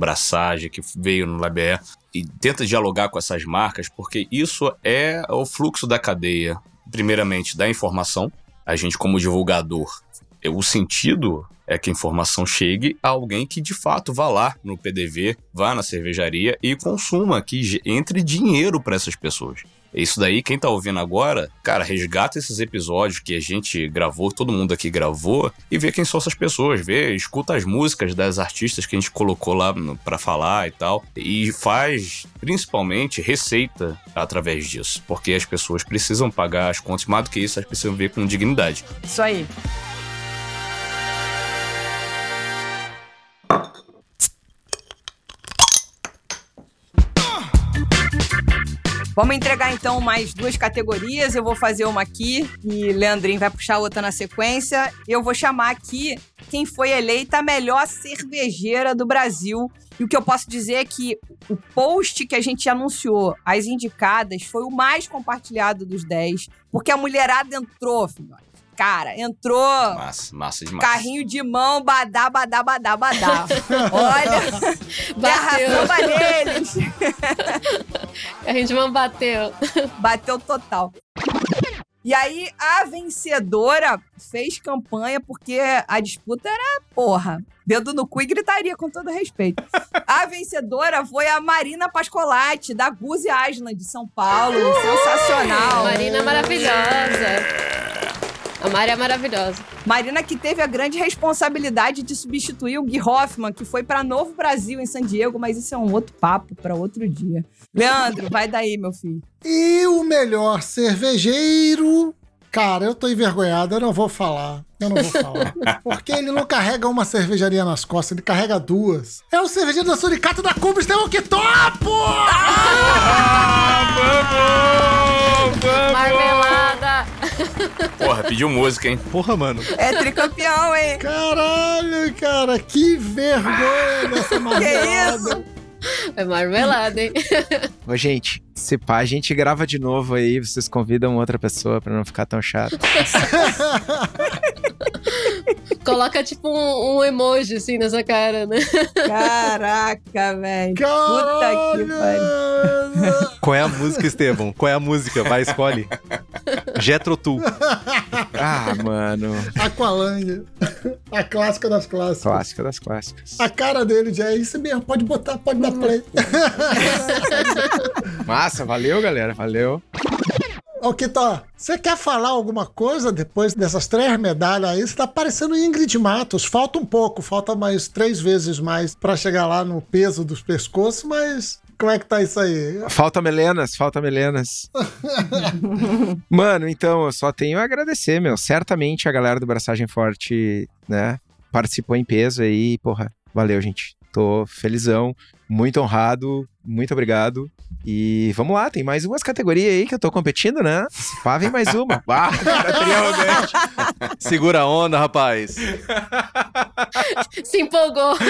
que veio no Labé, e tenta dialogar com essas marcas, porque isso é o fluxo da cadeia, primeiramente, da informação. A gente, como divulgador, o sentido é que a informação chegue a alguém que de fato vá lá no PDV, vá na cervejaria e consuma, que entre dinheiro para essas pessoas. Isso daí, quem tá ouvindo agora, cara, resgata esses episódios que a gente gravou, todo mundo aqui gravou, e vê quem são essas pessoas, vê, escuta as músicas das artistas que a gente colocou lá para falar e tal, e faz principalmente receita através disso, porque as pessoas precisam pagar as contas, mais do que isso, elas precisam ver com dignidade. Isso aí. Vamos entregar então mais duas categorias. Eu vou fazer uma aqui e Leandrinho vai puxar outra na sequência. Eu vou chamar aqui quem foi eleita a melhor cervejeira do Brasil. E o que eu posso dizer é que o post que a gente anunciou, as indicadas, foi o mais compartilhado dos 10, porque a mulherada entrou, filhote. Cara, entrou. Massa, massa demais. Carrinho de mão, badá, badá, badá, badá. <laughs> Olha, garrafa neles. <laughs> Carrinho de mão bateu. Bateu total. E aí, a vencedora fez campanha porque a disputa era, porra, dedo no cu e gritaria, com todo respeito. A vencedora foi a Marina Pascolati, da Guzi Aslan, de São Paulo. Sensacional. Marina maravilhosa. A Mari é maravilhosa. Marina que teve a grande responsabilidade de substituir o Gui Hoffman, que foi para Novo Brasil, em San Diego, mas isso é um outro papo para outro dia. Leandro, vai daí, meu filho. E o melhor cervejeiro Cara, eu tô envergonhado, eu não vou falar. Eu não vou falar. <laughs> Porque ele não carrega uma cervejaria nas costas, ele carrega duas. É o cervejeiro da Suricato da Cuba, Estevão que topo! Ah, vamos! Vamos! Marmelada! Porra, pediu música, hein? Porra, mano. É tricampeão, hein? Caralho, cara, que vergonha dessa marmelada. Que isso? <laughs> É marmelada, hein? <laughs> Ô, gente, se pá, a gente grava de novo aí, vocês convidam outra pessoa pra não ficar tão chato. <laughs> Coloca tipo um, um, emoji assim nessa cara, né? Caraca, velho. Puta que pariu. Qual é a música, Estevam? Qual é a música? Vai, escolhe. Jetro Tu. Ah, mano. Aqualândia. A clássica das clássicas. Clássica das clássicas. A cara dele já é isso mesmo. Pode botar, pode dar play. Massa, valeu, galera. Valeu. Ô, Kitó, você quer falar alguma coisa depois dessas três medalhas aí? Você tá parecendo Ingrid Matos. Falta um pouco, falta mais três vezes mais para chegar lá no peso dos pescoços, mas como é que tá isso aí? Falta melenas, falta melenas. <laughs> Mano, então, eu só tenho a agradecer, meu. Certamente a galera do Braçagem Forte, né, participou em peso aí, porra. Valeu, gente. Tô felizão, muito honrado, muito obrigado. E vamos lá, tem mais umas categorias aí que eu tô competindo, né? Pá, vem mais uma. <laughs> Bah, arrogante. Segura a onda, rapaz. Se empolgou. <laughs>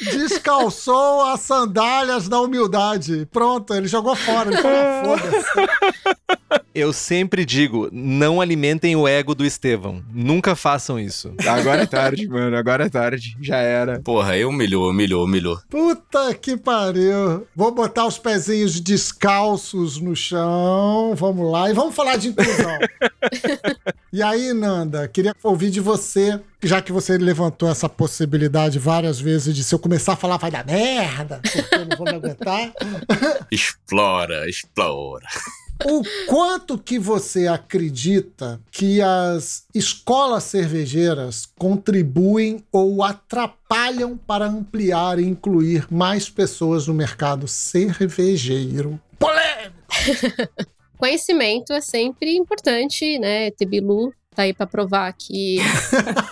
Descalçou as sandálias da humildade. Pronto, ele jogou fora. Ele falou, foda-se. Eu sempre digo, não alimentem o ego do Estevão. Nunca façam isso. Agora é tarde, mano. Agora é tarde. Já era. Porra, aí humilhou, humilhou, humilhou. Puta que pariu. Vou botar os pezinhos descalços no chão. Vamos lá. E vamos falar de inclusão. <laughs> e aí, Nanda, queria ouvir de você, já que você levantou essa possibilidade várias vezes de se eu começar a falar vai dar merda, porque eu não vou me aguentar. <laughs> explora, explora. O quanto que você acredita que as escolas cervejeiras contribuem ou atrapalham para ampliar e incluir mais pessoas no mercado cervejeiro? Polêmico! <laughs> Conhecimento é sempre importante, né? Tebilu tá aí para provar que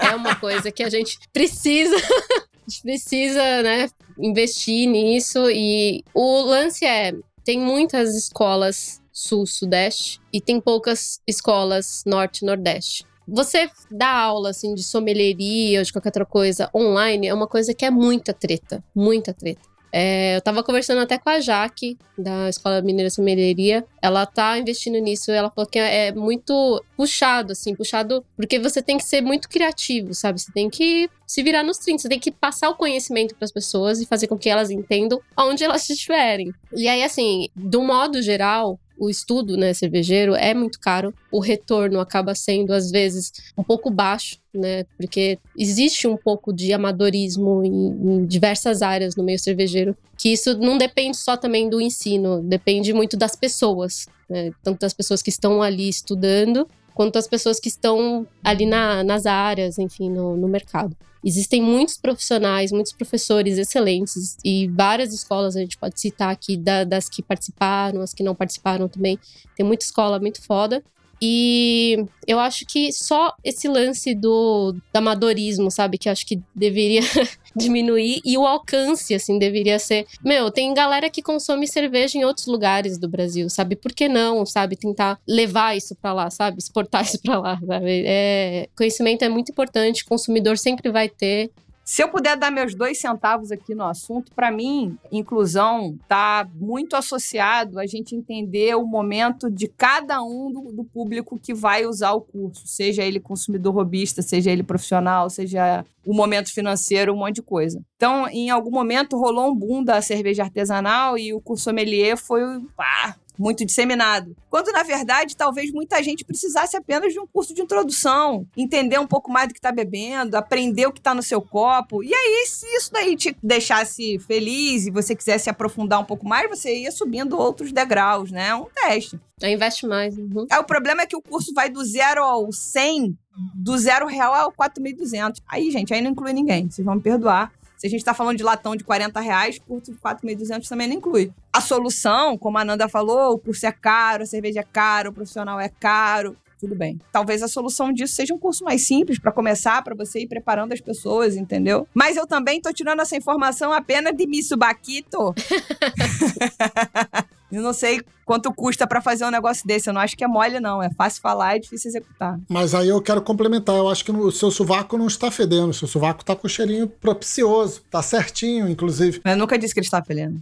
é uma coisa que a gente precisa <laughs> a gente precisa, né, investir nisso e o lance é tem muitas escolas sul-sudeste e tem poucas escolas norte-nordeste. Você dá aula assim de sommelieria ou de qualquer outra coisa online é uma coisa que é muita treta, muita treta. É, eu tava conversando até com a Jaque, da Escola Mineira Sommelieria. Ela tá investindo nisso. Ela falou que é muito puxado, assim, puxado, porque você tem que ser muito criativo, sabe? Você tem que se virar nos 30, você tem que passar o conhecimento para as pessoas e fazer com que elas entendam onde elas estiverem. E aí, assim, do modo geral, o estudo, né, cervejeiro é muito caro. O retorno acaba sendo às vezes um pouco baixo, né? Porque existe um pouco de amadorismo em, em, diversas áreas no meio cervejeiro, que isso não depende só também do ensino, depende muito das pessoas, né? Tanto das pessoas que estão ali estudando, quanto das pessoas que estão ali na, nas áreas, enfim, no, no mercado. Existem muitos profissionais, muitos professores excelentes e várias escolas a gente pode citar aqui da, das que participaram, as que não participaram também. Tem muita escola muito foda. E eu acho que só esse lance do, do amadorismo, sabe? Que acho que deveria <laughs> diminuir e o alcance, assim, deveria ser. Meu, tem galera que consome cerveja em outros lugares do Brasil, sabe? Por que não, sabe? Tentar levar isso para lá, sabe? Exportar <laughs> isso para lá, sabe? É, conhecimento é muito importante, consumidor sempre vai ter. Se eu puder dar meus dois centavos aqui no assunto, para mim, inclusão está muito associado a gente entender o momento de cada um do, do, público que vai usar o curso, seja ele consumidor robista, seja ele profissional, seja o momento financeiro, um monte de coisa. Então, em algum momento rolou um boom da cerveja artesanal e o curso sommelier foi pá, muito disseminado. Quando, na verdade, talvez muita gente precisasse apenas de um curso de introdução, entender um pouco mais do que está bebendo, aprender o que está no seu copo. E aí, se isso daí te deixasse feliz e você quisesse aprofundar um pouco mais, você ia subindo outros degraus, né? Um teste. Aí investe mais. Uhum. É, o problema é que o curso vai do zero ao 100, do zero real ao 4.200. Aí, gente, aí não inclui ninguém. Vocês vão me perdoar. Se a gente está falando de latão de 40 reais, curso de 4.200 também não inclui. A solução, como a Nanda falou, o curso é caro, a cerveja é caro, o profissional é caro. Tudo bem. Talvez a solução disso seja um curso mais simples para começar, para você ir preparando as pessoas, entendeu? Mas eu também tô tirando essa informação apenas de Mitsubaquito. <laughs> Eu não sei quanto custa para fazer um negócio desse. Eu não acho que é mole, não. É fácil falar e difícil executar. Mas aí eu quero complementar. Eu acho que o seu sovaco não está fedendo. O seu sovaco está com o cheirinho propicioso. Tá certinho, inclusive. Mas eu nunca disse que ele está fedendo.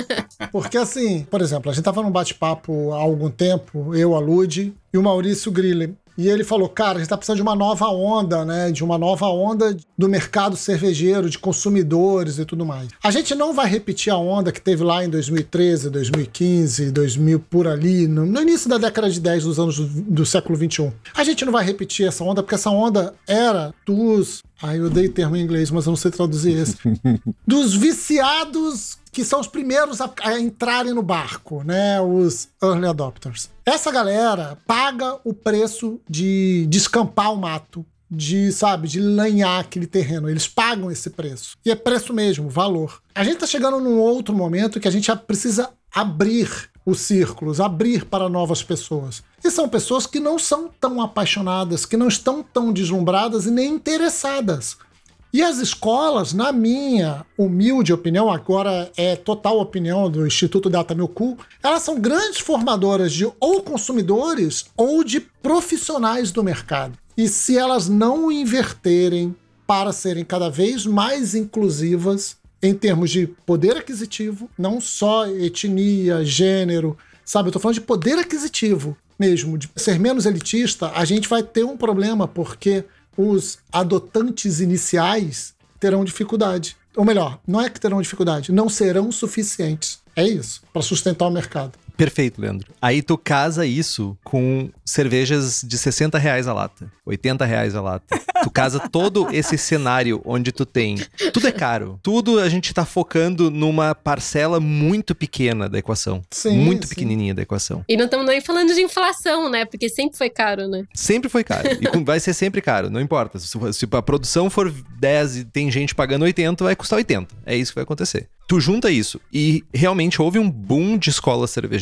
<laughs> Porque assim, por exemplo, a gente tava num bate-papo há algum tempo, eu, a Lud e o Maurício Grille. E ele falou, cara, a gente tá precisando de uma nova onda, né? De uma nova onda do mercado cervejeiro, de consumidores e tudo mais. A gente não vai repetir a onda que teve lá em 2013, 2015, 2000, por ali, no, no início da década de 10 dos anos do, do século 21. A gente não vai repetir essa onda, porque essa onda era dos Ai, eu odeio termo em inglês, mas eu não sei traduzir esse. <laughs> Dos viciados que são os primeiros a, a, entrarem no barco, né? Os early adopters. Essa galera paga o preço de descampar o mato, de, sabe, de lanhar aquele terreno. Eles pagam esse preço. E é preço mesmo, valor. A gente tá chegando num outro momento que a gente precisa abrir os círculos, abrir para novas pessoas. E são pessoas que não são tão apaixonadas, que não estão tão deslumbradas e nem interessadas. E as escolas, na minha humilde opinião, agora é total opinião do Instituto Data Cu, elas são grandes formadoras de ou consumidores ou de profissionais do mercado. E se elas não inverterem para serem cada vez mais inclusivas em termos de poder aquisitivo, não só etnia, gênero, sabe? Eu tô falando de poder aquisitivo mesmo, de ser menos elitista, a gente vai ter um problema, porque os adotantes iniciais terão dificuldade. Ou melhor, não é que terão dificuldade, não serão suficientes. É isso, para sustentar o mercado. Perfeito, Leandro. Aí tu casa isso com cervejas de 60 reais a lata, 80 reais a lata. Tu casa todo esse cenário onde tu tem. Tudo é caro. Tudo a gente tá focando numa parcela muito pequena da equação. Sim, muito sim. pequenininha da equação. E não estamos nem falando de inflação, né? Porque sempre foi caro, né? Sempre foi caro. E vai ser sempre caro, não importa. Se, se a produção for 10 e tem gente pagando 80, vai custar 80. É isso que vai acontecer. Tu junta isso e realmente houve um boom de escolas cervejeiras,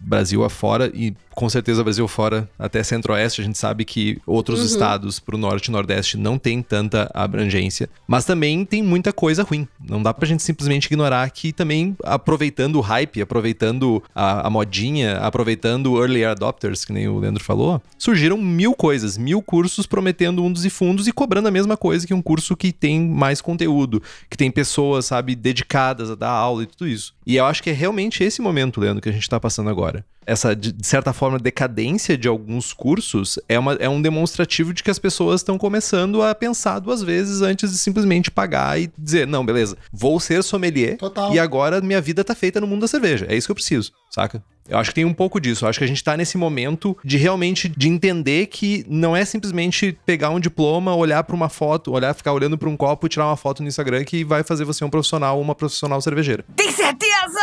Brasil afora e com certeza Brasil fora, até Centro-Oeste, a gente sabe que outros uhum. estados pro Norte e Nordeste não tem tanta abrangência, mas também tem muita coisa ruim. Não dá pra gente simplesmente ignorar que também aproveitando o hype, aproveitando a, a modinha, aproveitando early adopters, que nem o Leandro falou, surgiram mil coisas, mil cursos prometendo mundos e fundos e cobrando a mesma coisa que um curso que tem mais conteúdo, que tem pessoas, sabe, dedicadas a dar aula e tudo isso. E eu acho que é realmente esse momento, Leandro, que a gente tá passando agora. Essa, de de certa forma, decadência de alguns cursos é, uma, é um demonstrativo de que as pessoas estão começando a pensar duas vezes antes de simplesmente pagar e dizer, não, beleza, vou ser sommelier Total. e agora minha vida tá feita no mundo da cerveja. É isso que eu preciso, saca? Eu acho que tem um pouco disso. Eu acho que a gente tá nesse momento de realmente de entender que não é simplesmente pegar um diploma, olhar pra uma foto, olhar, ficar olhando pra um copo e tirar uma foto no Instagram que vai fazer você um profissional ou uma profissional cervejeira. Tem certeza?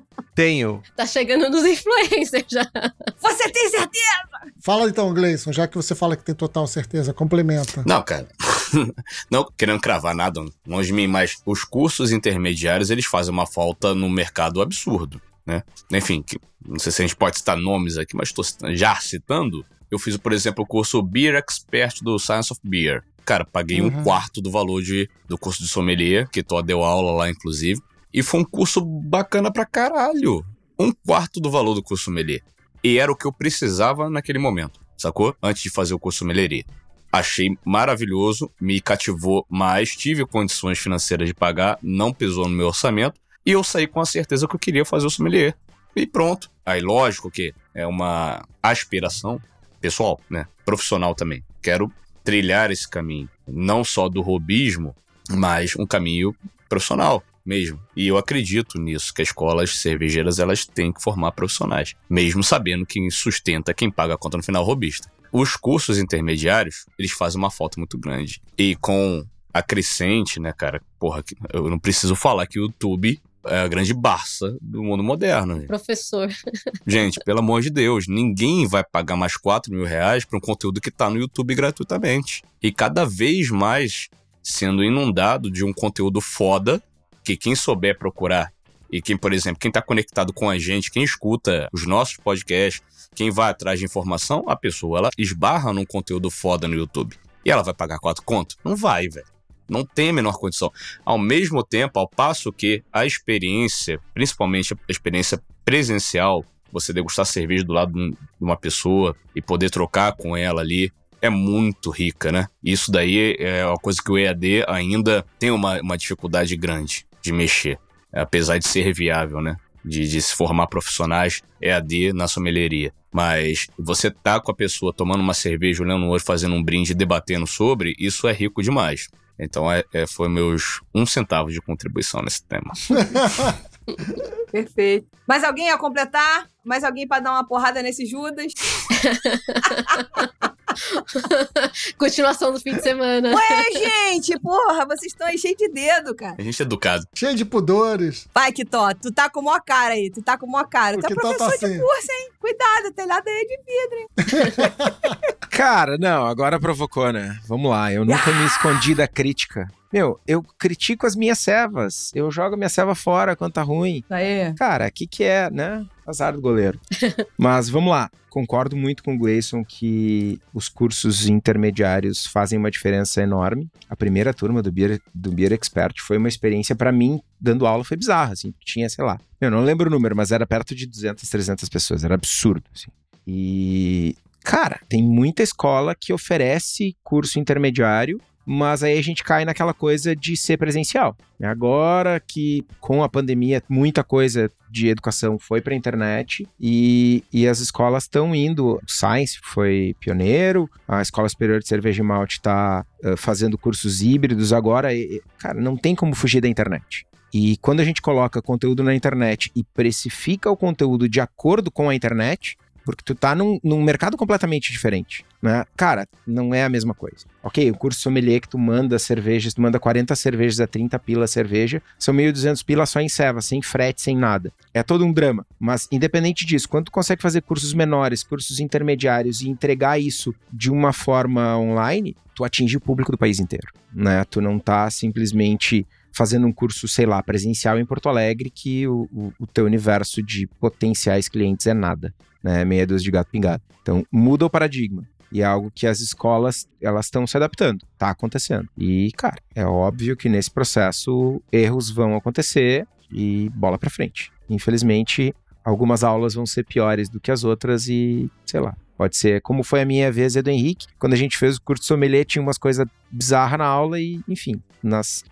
<laughs> Tenho. Tá chegando nos influencers já. Você tem certeza? Fala então, Gleison, já que você fala que tem total certeza, complementa. Não, cara. <laughs> não querendo cravar nada longe de mim, mas os cursos intermediários, eles fazem uma falta no mercado absurdo, né? Enfim, que- não sei se a gente pode citar nomes aqui, mas estou já citando. Eu fiz, por exemplo, o curso Beer Expert do Science of Beer. Cara, paguei um Uhum. quarto do valor de, do curso de sommelier, que Tó deu aula lá, inclusive. E foi um curso bacana pra caralho. Um quarto do valor do curso sommelier. E era o que eu precisava naquele momento, sacou? Antes de fazer o curso sommelier. Achei maravilhoso, me cativou mais, tive condições financeiras de pagar, não pesou no meu orçamento, e eu saí com a certeza que eu queria fazer o sommelier. E pronto. Aí, lógico que é uma aspiração pessoal, né? Profissional também. Quero trilhar esse caminho, não só do robismo, mas um caminho profissional mesmo. E eu acredito nisso, que as escolas cervejeiras elas têm que formar profissionais, mesmo sabendo que sustenta quem paga a conta no final é o robista. Os cursos intermediários, eles fazem uma falta muito grande. E com a crescente, né, cara? Porra, eu não preciso falar que o YouTube é a grande Barça do mundo moderno. gente. Professor. <laughs> Gente, pelo amor de Deus, ninguém vai pagar mais 4 mil reais para um conteúdo que tá no YouTube gratuitamente. E cada vez mais sendo inundado de um conteúdo foda que quem souber procurar e quem, por exemplo, quem tá conectado com a gente, quem escuta os nossos podcasts, quem vai atrás de informação, a pessoa ela esbarra num conteúdo foda no YouTube. E ela vai pagar quatro conto? Não vai, velho. Não tem a menor condição. Ao mesmo tempo, ao passo que a experiência, principalmente a experiência presencial, você degustar cerveja do lado de de uma pessoa e poder trocar com ela ali, é muito rica, né? Isso daí é uma coisa que o EAD ainda tem uma, uma dificuldade grande de mexer, apesar de ser viável, né? De, de se formar profissionais EAD na sommelieria. Mas você tá com a pessoa tomando uma cerveja, olhando no olho, fazendo um brinde, debatendo sobre, isso é rico demais. Então é, é- foi meus um centavo de contribuição nesse tema. <laughs> Perfeito. Mais alguém a completar? Mais alguém pra dar uma porrada nesse Judas? <laughs> <laughs> Continuação do fim de semana. Ué, gente, porra, vocês estão aí cheios de dedo, cara. A gente é educado. Cheio de pudores. Vai, Kitó, tu tá com mó cara aí, tu tá com mó cara. O Tu é tá professor de assim. curso, hein? Cuidado, telhado aí é de vidro, hein? <laughs> Cara, não, agora provocou, né? Vamos lá, eu nunca me escondi da crítica. Meu, eu critico as minhas cevas. Eu jogo a minha ceva fora quando tá ruim. Aí. Cara, o que que é, né? Azar do goleiro. <laughs> Mas vamos lá. Concordo muito com o Gleison que os cursos intermediários fazem uma diferença enorme. A primeira turma do Beer, do Beer Expert foi uma experiência pra mim, dando aula, foi bizarra, assim. Tinha, sei lá, eu não lembro o número, mas era perto de 200, 300 pessoas. Era absurdo, assim. E, cara, tem muita escola que oferece curso intermediário mas aí a gente cai naquela coisa de ser presencial. Agora que com a pandemia muita coisa de educação foi para a internet e, e as escolas estão indo. O Science foi pioneiro, a Escola Superior de Cerveja e Malte está fazendo cursos híbridos agora. E, cara, não tem como fugir da internet. E quando a gente coloca conteúdo na internet e precifica o conteúdo de acordo com a internet, porque tu tá num, num, mercado completamente diferente, né? Cara, não é a mesma coisa. Ok, o curso sommelier que tu manda cervejas, tu manda 40 cervejas a 30 pila cerveja, são 1.200 pila só em ceva, sem frete, sem nada. É todo um drama. Mas, independente disso, quando tu consegue fazer cursos menores, cursos intermediários e entregar isso de uma forma online, tu atinge o público do país inteiro, né? Tu não tá simplesmente fazendo um curso, sei lá, presencial em Porto Alegre, que o, o, o teu universo de potenciais clientes é nada, né? Meia dúzia de gato pingado. Então, muda o paradigma. E é algo que as escolas, elas estão se adaptando, tá acontecendo. E, cara, é óbvio que nesse processo erros vão acontecer e bola pra frente. Infelizmente, algumas aulas vão ser piores do que as outras e, sei lá, Pode ser como foi a minha vez e do Henrique. Quando a gente fez o curso sommelier, tinha umas coisas bizarras na aula e, enfim, nas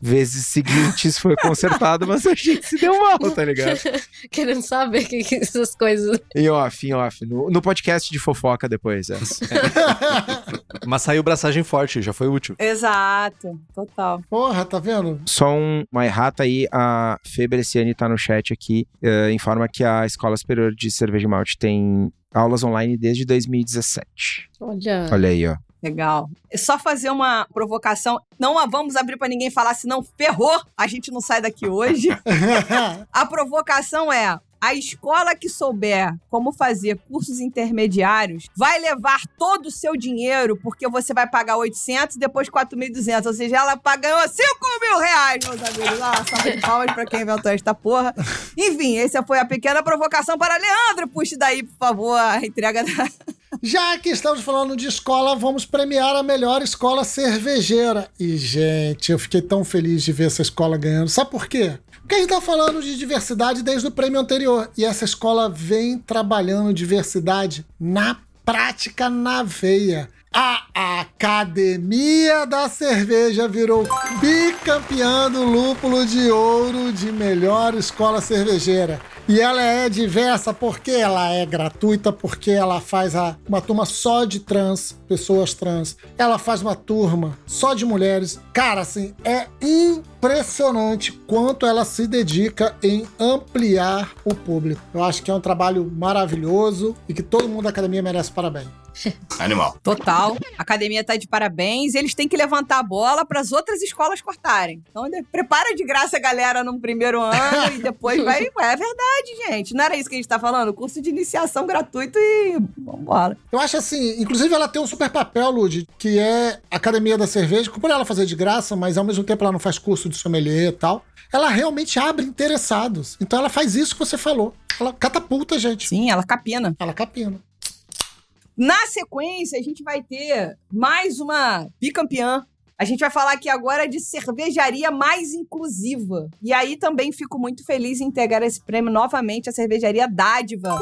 vezes seguintes foi consertado, mas a gente se deu mal, tá ligado? <laughs> Querendo saber que, que essas coisas. Em off, em off. No, no podcast de fofoca depois, é. Mas saiu braçagem forte, já foi útil. Exato, total. Porra, tá vendo? Só um, uma errata aí, a Fê Bresciani tá no chat aqui, eh, informa que a Escola Superior de Cerveja e Malte tem aulas online desde 2017. Olha. Olha aí, ó. Legal. É só fazer uma provocação. Não a vamos abrir pra ninguém falar, senão ferrou. A gente não sai daqui hoje. <laughs> A provocação é: a escola que souber como fazer cursos intermediários vai levar todo o seu dinheiro, porque você vai pagar 800 e depois 4.200. Ou seja, ela ganhou 5 mil reais, meus amigos. Ah, salva de palmas pra quem inventou esta porra. Enfim, essa foi a pequena provocação para Leandro. Puxe daí, por favor, a entrega da. Já que estamos falando de escola, vamos premiar a melhor escola cervejeira. E, gente, eu fiquei tão feliz de ver essa escola ganhando. Sabe por quê? Porque a gente tá falando de diversidade desde o prêmio anterior. E essa escola vem trabalhando diversidade na prática, na veia. A Academia da Cerveja virou bicampeã do lúpulo de ouro de melhor escola cervejeira. E ela é diversa porque ela é gratuita, porque ela faz uma turma só de trans, pessoas trans. Ela faz uma turma só de mulheres. Cara, assim, é impressionante quanto ela se dedica em ampliar o público. Eu acho que é um trabalho maravilhoso e que todo mundo da academia merece parabéns. Animal. Total. A academia tá de parabéns. Eles têm que levantar a bola para as outras escolas cortarem. Então, de- prepara de graça a galera no primeiro ano e depois vai. <laughs> É verdade, gente. Não era isso que a gente tá falando? Curso de iniciação gratuito e vambora. Eu acho assim, inclusive ela tem um super papel, Lud, que é a Academia da Cerveja, que por ela fazer de graça, mas ao mesmo tempo ela não faz curso de sommelier e tal. Ela realmente abre interessados. Então ela faz isso que você falou. Ela catapulta, gente. Sim, ela capina. Ela capina. Na sequência, a gente vai ter mais uma bicampeã. A gente vai falar aqui agora de cervejaria mais inclusiva. E aí também fico muito feliz em integrar esse prêmio novamente a cervejaria Dádiva.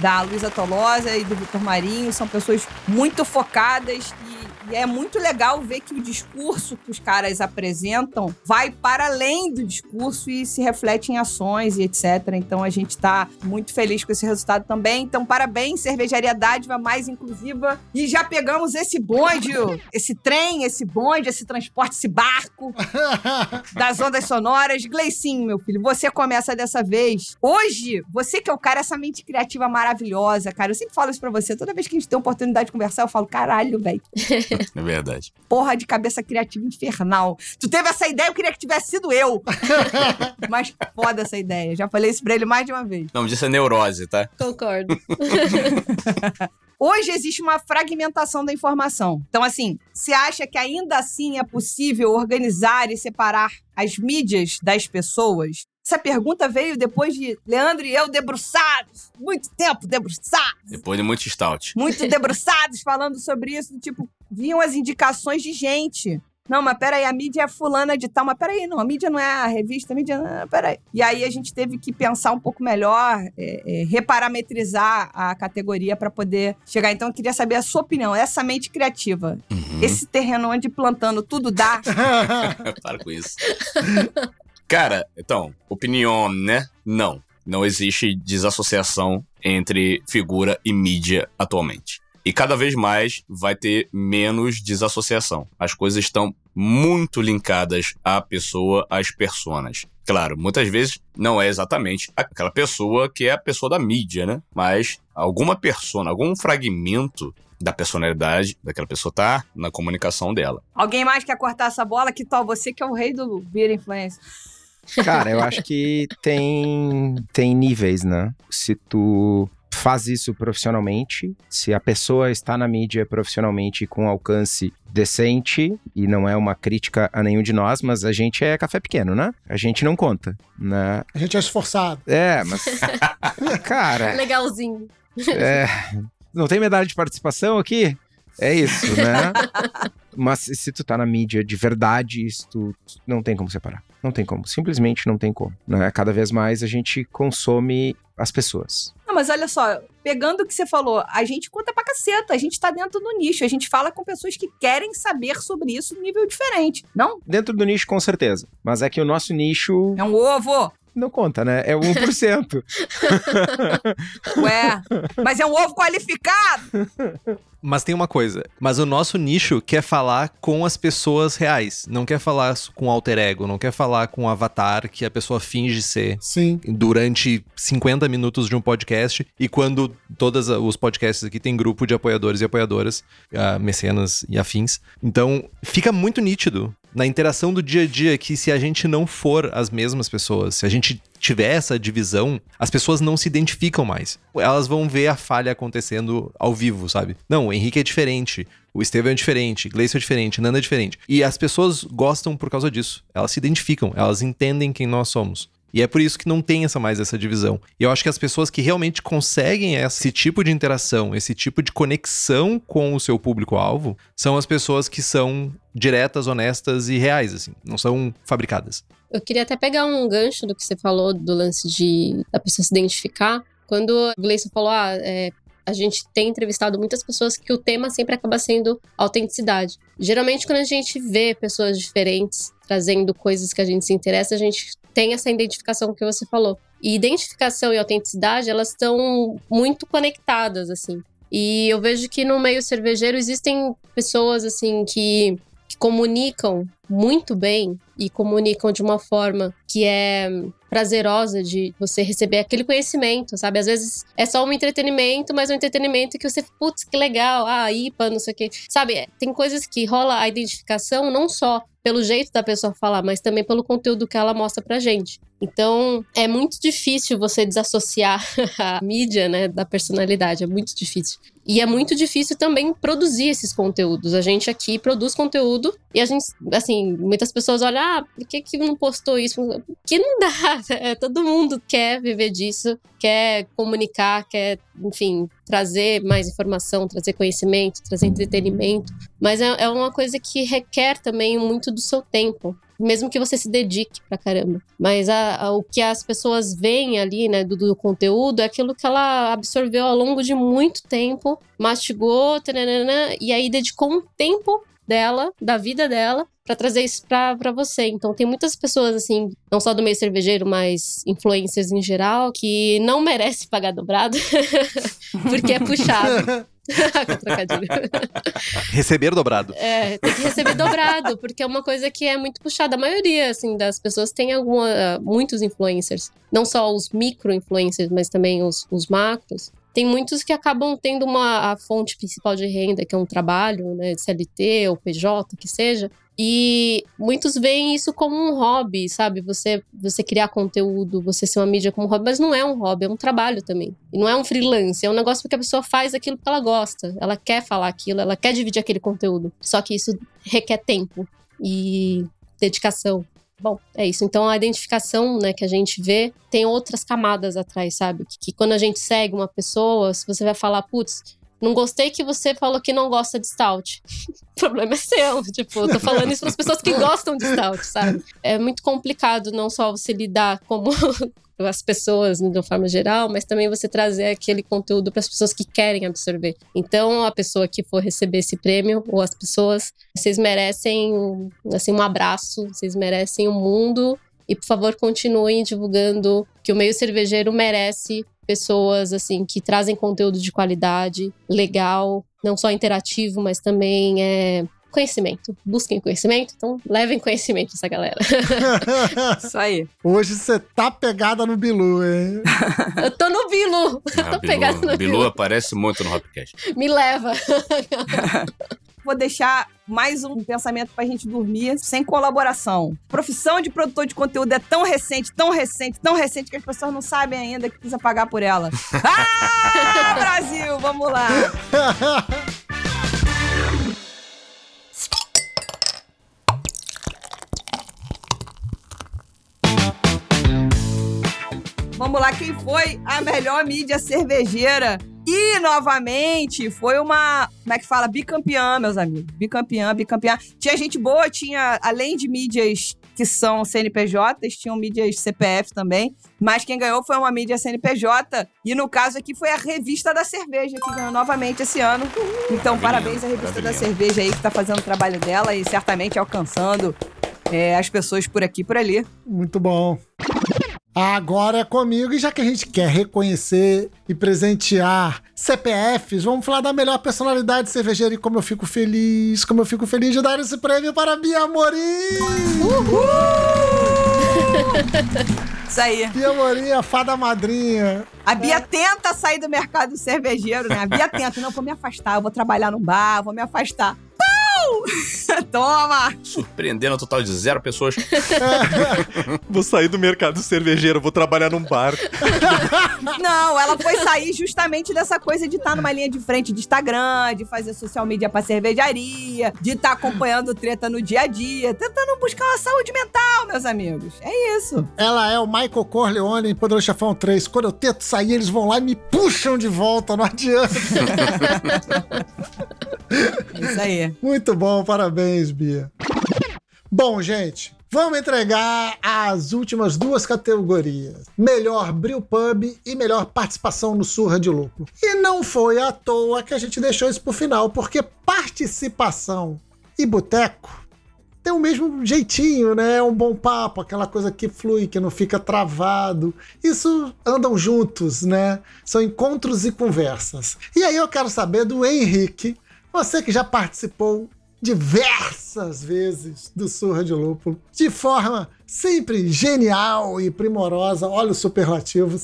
Da Luísa Tolosa e do Vitor Marinho. São pessoas muito focadas e, e é muito legal ver que o discurso que os caras apresentam vai para além do discurso e se reflete em ações e etc. Então a gente tá muito feliz com esse resultado também. Então, parabéns, Cervejaria Dádiva mais inclusiva. E já pegamos esse bonde, esse trem, esse bonde, esse transporte, esse barco <laughs> das ondas sonoras. Gleicinho, meu filho, você começa dessa vez. Hoje, você que é o cara, essa mente criativa maravilhosa, cara. Eu sempre falo isso pra você. Toda vez que a gente tem oportunidade de conversar, eu falo, caralho, velho. <laughs> É verdade. <laughs> Porra de cabeça criativa infernal. Tu teve essa ideia, eu queria que tivesse sido eu. <laughs> Mas foda essa ideia. Já falei isso pra ele mais de uma vez. O nome disso é neurose, tá? Concordo. <laughs> Hoje existe uma fragmentação da informação. Então, assim, você acha que ainda assim é possível organizar e separar as mídias das pessoas? Essa pergunta veio depois de Leandro e eu debruçados, muito tempo debruçados, Depois de muito stout. muito debruçados falando sobre isso, tipo, vinham as indicações de gente. Não, mas peraí, a mídia é fulana de tal, mas peraí, não, a mídia não é a revista, a mídia não é, peraí. E aí a gente teve que pensar um pouco melhor, é, é, reparametrizar a categoria para poder chegar. Então eu queria saber a sua opinião, essa mente criativa, Uhum. esse terreno onde plantando tudo dá. <laughs> Para com isso. Cara, então, opinião, né? Não. Não existe desassociação entre figura e mídia atualmente. E cada vez mais vai ter menos desassociação. As coisas estão muito linkadas à pessoa, às personas. Claro, muitas vezes não é exatamente aquela pessoa que é a pessoa da mídia, né? Mas alguma persona, algum fragmento da personalidade daquela pessoa tá na comunicação dela. Alguém mais quer cortar essa bola? Que tal você que é o rei do beer influencer? Cara, eu acho que tem, tem níveis, né? Se tu faz isso profissionalmente, se a pessoa está na mídia profissionalmente com alcance decente, e não é uma crítica a nenhum de nós, mas a gente é café pequeno, né? A gente não conta, né? A gente é esforçado. É, mas. <laughs> Cara, Legalzinho. é, não tem medalha de participação aqui? É isso, né? <laughs> Mas se tu tá na mídia de verdade, isso tu, não tem como separar. Não tem como. Simplesmente não tem como. Né? Cada vez mais a gente consome as pessoas. Não, mas olha só, pegando o que você falou, a gente conta pra caceta, a gente tá dentro do nicho, a gente fala com pessoas que querem saber sobre isso num nível diferente, não? Dentro do nicho, com certeza. Mas é que o nosso nicho É um ovo! Não conta, né? É o 1%. <laughs> Ué, mas é um ovo qualificado! Mas tem uma coisa, mas o nosso nicho quer falar com as pessoas reais, não quer falar com alter ego, não quer falar com o avatar que a pessoa finge ser Sim. durante 50 minutos de um podcast e quando todos os podcasts aqui tem grupo de apoiadores e apoiadoras, ah, mecenas e afins. Então, fica muito nítido na interação do dia a dia que se a gente não for as mesmas pessoas, se a gente tiver essa divisão, as pessoas não se identificam mais. Elas vão ver a falha acontecendo ao vivo, sabe? Não, o Henrique é diferente, o Estevam é diferente, Gleison é diferente, Nanda é diferente. E as pessoas gostam por causa disso. Elas se identificam, elas entendem quem nós somos. E é por isso que não tem essa mais essa divisão. E eu acho que as pessoas que realmente conseguem esse tipo de interação, esse tipo de conexão com o seu público-alvo, são as pessoas que são diretas, honestas e reais, assim. Não são fabricadas. Eu queria até pegar um gancho do que você falou do lance de da pessoa se identificar. Quando o Gleison falou, ah, é, a gente tem entrevistado muitas pessoas que o tema sempre acaba sendo autenticidade. Geralmente, quando a gente vê pessoas diferentes trazendo coisas que a gente se interessa, a gente tem essa identificação que você falou. E identificação e autenticidade, elas estão muito conectadas, assim. E eu vejo que no meio cervejeiro existem pessoas, assim, que, que comunicam muito bem e comunicam de uma forma que é prazerosa de você receber aquele conhecimento, sabe? Às vezes é só um entretenimento, mas um entretenimento que você, putz, que legal, ah, IPA, não sei o quê. Sabe, tem coisas que rola a identificação não só pelo jeito da pessoa falar, mas também pelo conteúdo que ela mostra pra gente. Então, é muito difícil você desassociar <laughs> a mídia, né, da personalidade, é muito difícil. E é muito difícil também produzir esses conteúdos. A gente aqui produz conteúdo e a gente, assim, muitas pessoas olham, ah, por que, que não postou isso? Que não dá. <laughs> É, todo mundo quer viver disso, quer comunicar, quer, enfim, trazer mais informação, trazer conhecimento, trazer entretenimento. Mas é, é uma coisa que requer também muito do seu tempo mesmo que você se dedique pra caramba. Mas a, a, o que as pessoas veem ali, né, do, do, conteúdo é aquilo que ela absorveu ao longo de muito tempo, mastigou, tananana, e aí dedicou um tempo dela, da vida dela, para trazer isso pra, você. Então tem muitas pessoas, assim, não só do meio cervejeiro, mas influencers em geral, que não merece pagar dobrado, <laughs> porque é puxado. <laughs> <laughs> <laughs> receber dobrado. É, tem que receber dobrado, porque é uma coisa que é muito puxada. A maioria, assim, das pessoas tem alguma, muitos influencers. Não só os micro-influencers, mas também os, os macros. Tem muitos que acabam tendo uma a fonte principal de renda, que é um trabalho, né, CLT ou PJ, que seja, e muitos veem isso como um hobby, sabe? Você, você criar conteúdo, você ser uma mídia como um hobby, mas não é um hobby, é um trabalho também. E não é um freelance, é um negócio que a pessoa faz aquilo que ela gosta. Ela quer falar aquilo, ela quer dividir aquele conteúdo. Só que isso requer tempo e dedicação. Bom, é isso. Então a identificação, né, que a gente vê, tem outras camadas atrás, sabe? Que, que quando a gente segue uma pessoa, se você vai falar, putz, não gostei que você falou que não gosta de stout. o problema é seu. Tipo, eu tô falando isso para as pessoas que <laughs> gostam de stout, sabe? É muito complicado não só você lidar como <laughs> as pessoas de uma forma geral, mas também você trazer aquele conteúdo para as pessoas que querem absorver. Então, a pessoa que for receber esse prêmio ou as pessoas, vocês merecem assim um abraço, vocês merecem o um mundo e por favor continuem divulgando que o meio cervejeiro merece pessoas assim que trazem conteúdo de qualidade, legal, não só interativo, mas também é conhecimento. Busquem conhecimento, então levem conhecimento essa galera. <laughs> Isso aí. Hoje você tá pegada no Bilu, hein? <laughs> Eu tô no Bilu. Ah, <laughs> tô Bilu, pegada no Bilu. Bilu aparece muito no Hopcast. Me leva. Vou deixar mais um pensamento pra gente dormir sem colaboração. Profissão de produtor de conteúdo é tão recente, tão recente, tão recente que as pessoas não sabem ainda que precisa pagar por ela. <laughs> ah, Brasil, vamos lá. Vamos lá, quem foi a melhor mídia cervejeira e, novamente, foi uma. Como é que fala? Bicampeã, meus amigos. Bicampeã, bicampeã. Tinha gente boa, tinha, além de mídias que são CNPJs, tinham mídias CPF também, mas quem ganhou foi uma mídia CNPJ, e no caso aqui foi a Revista da Cerveja, que ganhou novamente esse ano. Então, parabéns à Revista da. Cerveja aí, que tá fazendo o trabalho dela e certamente alcançando é, as pessoas por aqui e por ali. Muito bom. Agora é comigo, e já que a gente quer reconhecer e presentear CPFs, vamos falar da melhor personalidade cervejeira e como eu fico feliz, como eu fico feliz de dar esse prêmio para a Bia Amorim! Isso aí. Bia Amorim, a fada madrinha. A Bia tenta sair do mercado cervejeiro, né? A Bia tenta, não, vou me afastar, eu vou trabalhar num bar, vou me afastar. Não! <laughs> Toma! Surpreendendo um total de zero pessoas. <laughs> Vou sair do mercado cervejeiro, vou trabalhar num bar. <laughs> Não, ela foi sair justamente dessa coisa de estar numa linha de frente de Instagram, de fazer social media pra cervejaria, de estar acompanhando treta no dia a dia, tentando buscar uma saúde mental, meus amigos. É isso. Ela é o Michael Corleone em Poderoso Chefão 3. Quando eu tento sair, eles vão lá e me puxam de volta, não adianta. É isso aí. Muito bom, parabéns, Bia. Bom, gente, vamos entregar as últimas duas categorias: melhor Brew Pub e melhor participação no Surra de Lúpulo. E não foi à toa que a gente deixou isso pro final, porque participação e boteco tem o mesmo jeitinho, né? É um bom papo, aquela coisa que flui, que não fica travado. Isso andam juntos, né? São encontros e conversas. E aí eu quero saber do Henrique, você que já participou diversas vezes do Surra de Lúpulo, de forma sempre genial e primorosa, olha os superlativos.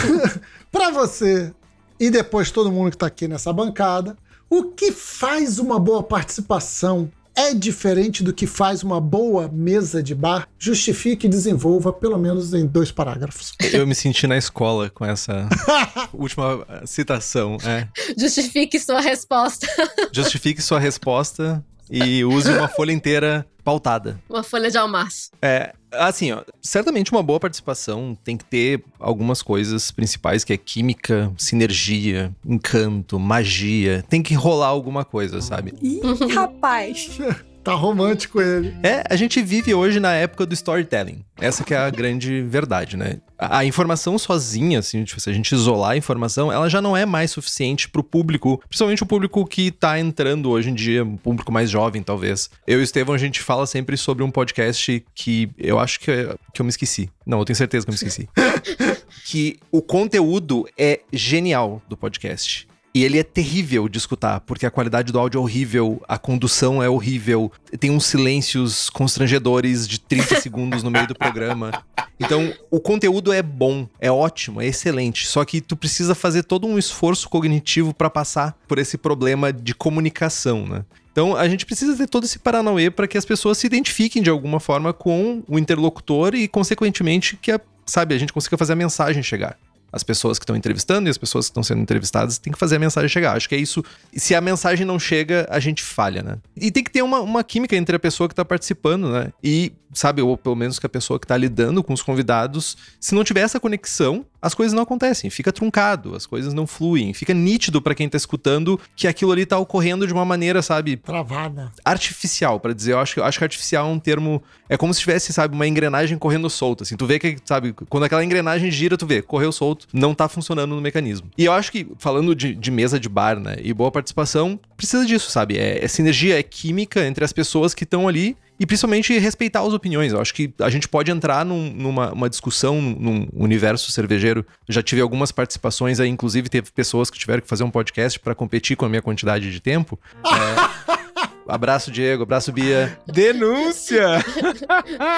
<laughs> Para você e depois todo mundo que está aqui nessa bancada, o que faz uma boa participação é diferente do que faz uma boa mesa de bar? Justifique e desenvolva pelo menos em dois parágrafos. Eu me senti na escola com essa <laughs> última citação. É. Justifique sua resposta. Justifique sua resposta e use uma folha inteira pautada. Uma folha de almaço. É, assim, ó, certamente uma boa participação tem que ter algumas coisas principais, que é química, sinergia, encanto, magia. Tem que rolar alguma coisa, sabe? Ih, rapaz. <laughs> Tá romântico ele. É, a gente vive hoje na época do storytelling. Essa que é a grande verdade, né? A, informação sozinha, assim, tipo, se a gente isolar a informação, ela já não é mais suficiente pro público, principalmente o público que tá entrando hoje em dia, um público mais jovem, talvez. Eu e o Estevão, a gente fala sempre sobre um podcast que eu acho que, que eu me esqueci. Não, eu tenho certeza que eu me esqueci. <laughs> que o conteúdo é genial do podcast. E ele é terrível de escutar, porque a qualidade do áudio é horrível, a condução é horrível, tem uns silêncios constrangedores de 30 <laughs> segundos no meio do programa. Então, o conteúdo é bom, é ótimo, é excelente, só que tu precisa fazer todo um esforço cognitivo para passar por esse problema de comunicação, né? Então, a gente precisa ter todo esse paranauê para que as pessoas se identifiquem de alguma forma com o interlocutor e, consequentemente, que a, sabe, a gente consiga fazer a mensagem chegar as pessoas que estão entrevistando e as pessoas que estão sendo entrevistadas têm que fazer a mensagem chegar. Acho que é isso. E se a mensagem não chega, a gente falha, né? E tem que ter uma, uma química entre a pessoa que tá participando, né? E, sabe, ou pelo menos que a pessoa que tá lidando com os convidados, se não tiver essa conexão, as coisas não acontecem, fica truncado, as coisas não fluem, fica nítido para quem tá escutando que aquilo ali tá ocorrendo de uma maneira, sabe, Travada. artificial, para dizer. Eu acho, que- eu acho que artificial é um termo. É como se tivesse, sabe, uma engrenagem correndo solta. Assim, tu vê que, sabe, quando aquela engrenagem gira, tu vê, correu solto, não tá funcionando no mecanismo. E eu acho que, falando de, de mesa de bar, né, e boa participação, precisa disso, sabe? É, é sinergia, é química entre as pessoas que estão ali. E principalmente respeitar as opiniões. Eu acho que a gente pode entrar num- numa uma discussão num universo cervejeiro. Já tive algumas participações aí, inclusive teve pessoas que tiveram que fazer um podcast para competir com a minha quantidade de tempo. <laughs> É, Abraço, Diego. Abraço, Bia. Denúncia!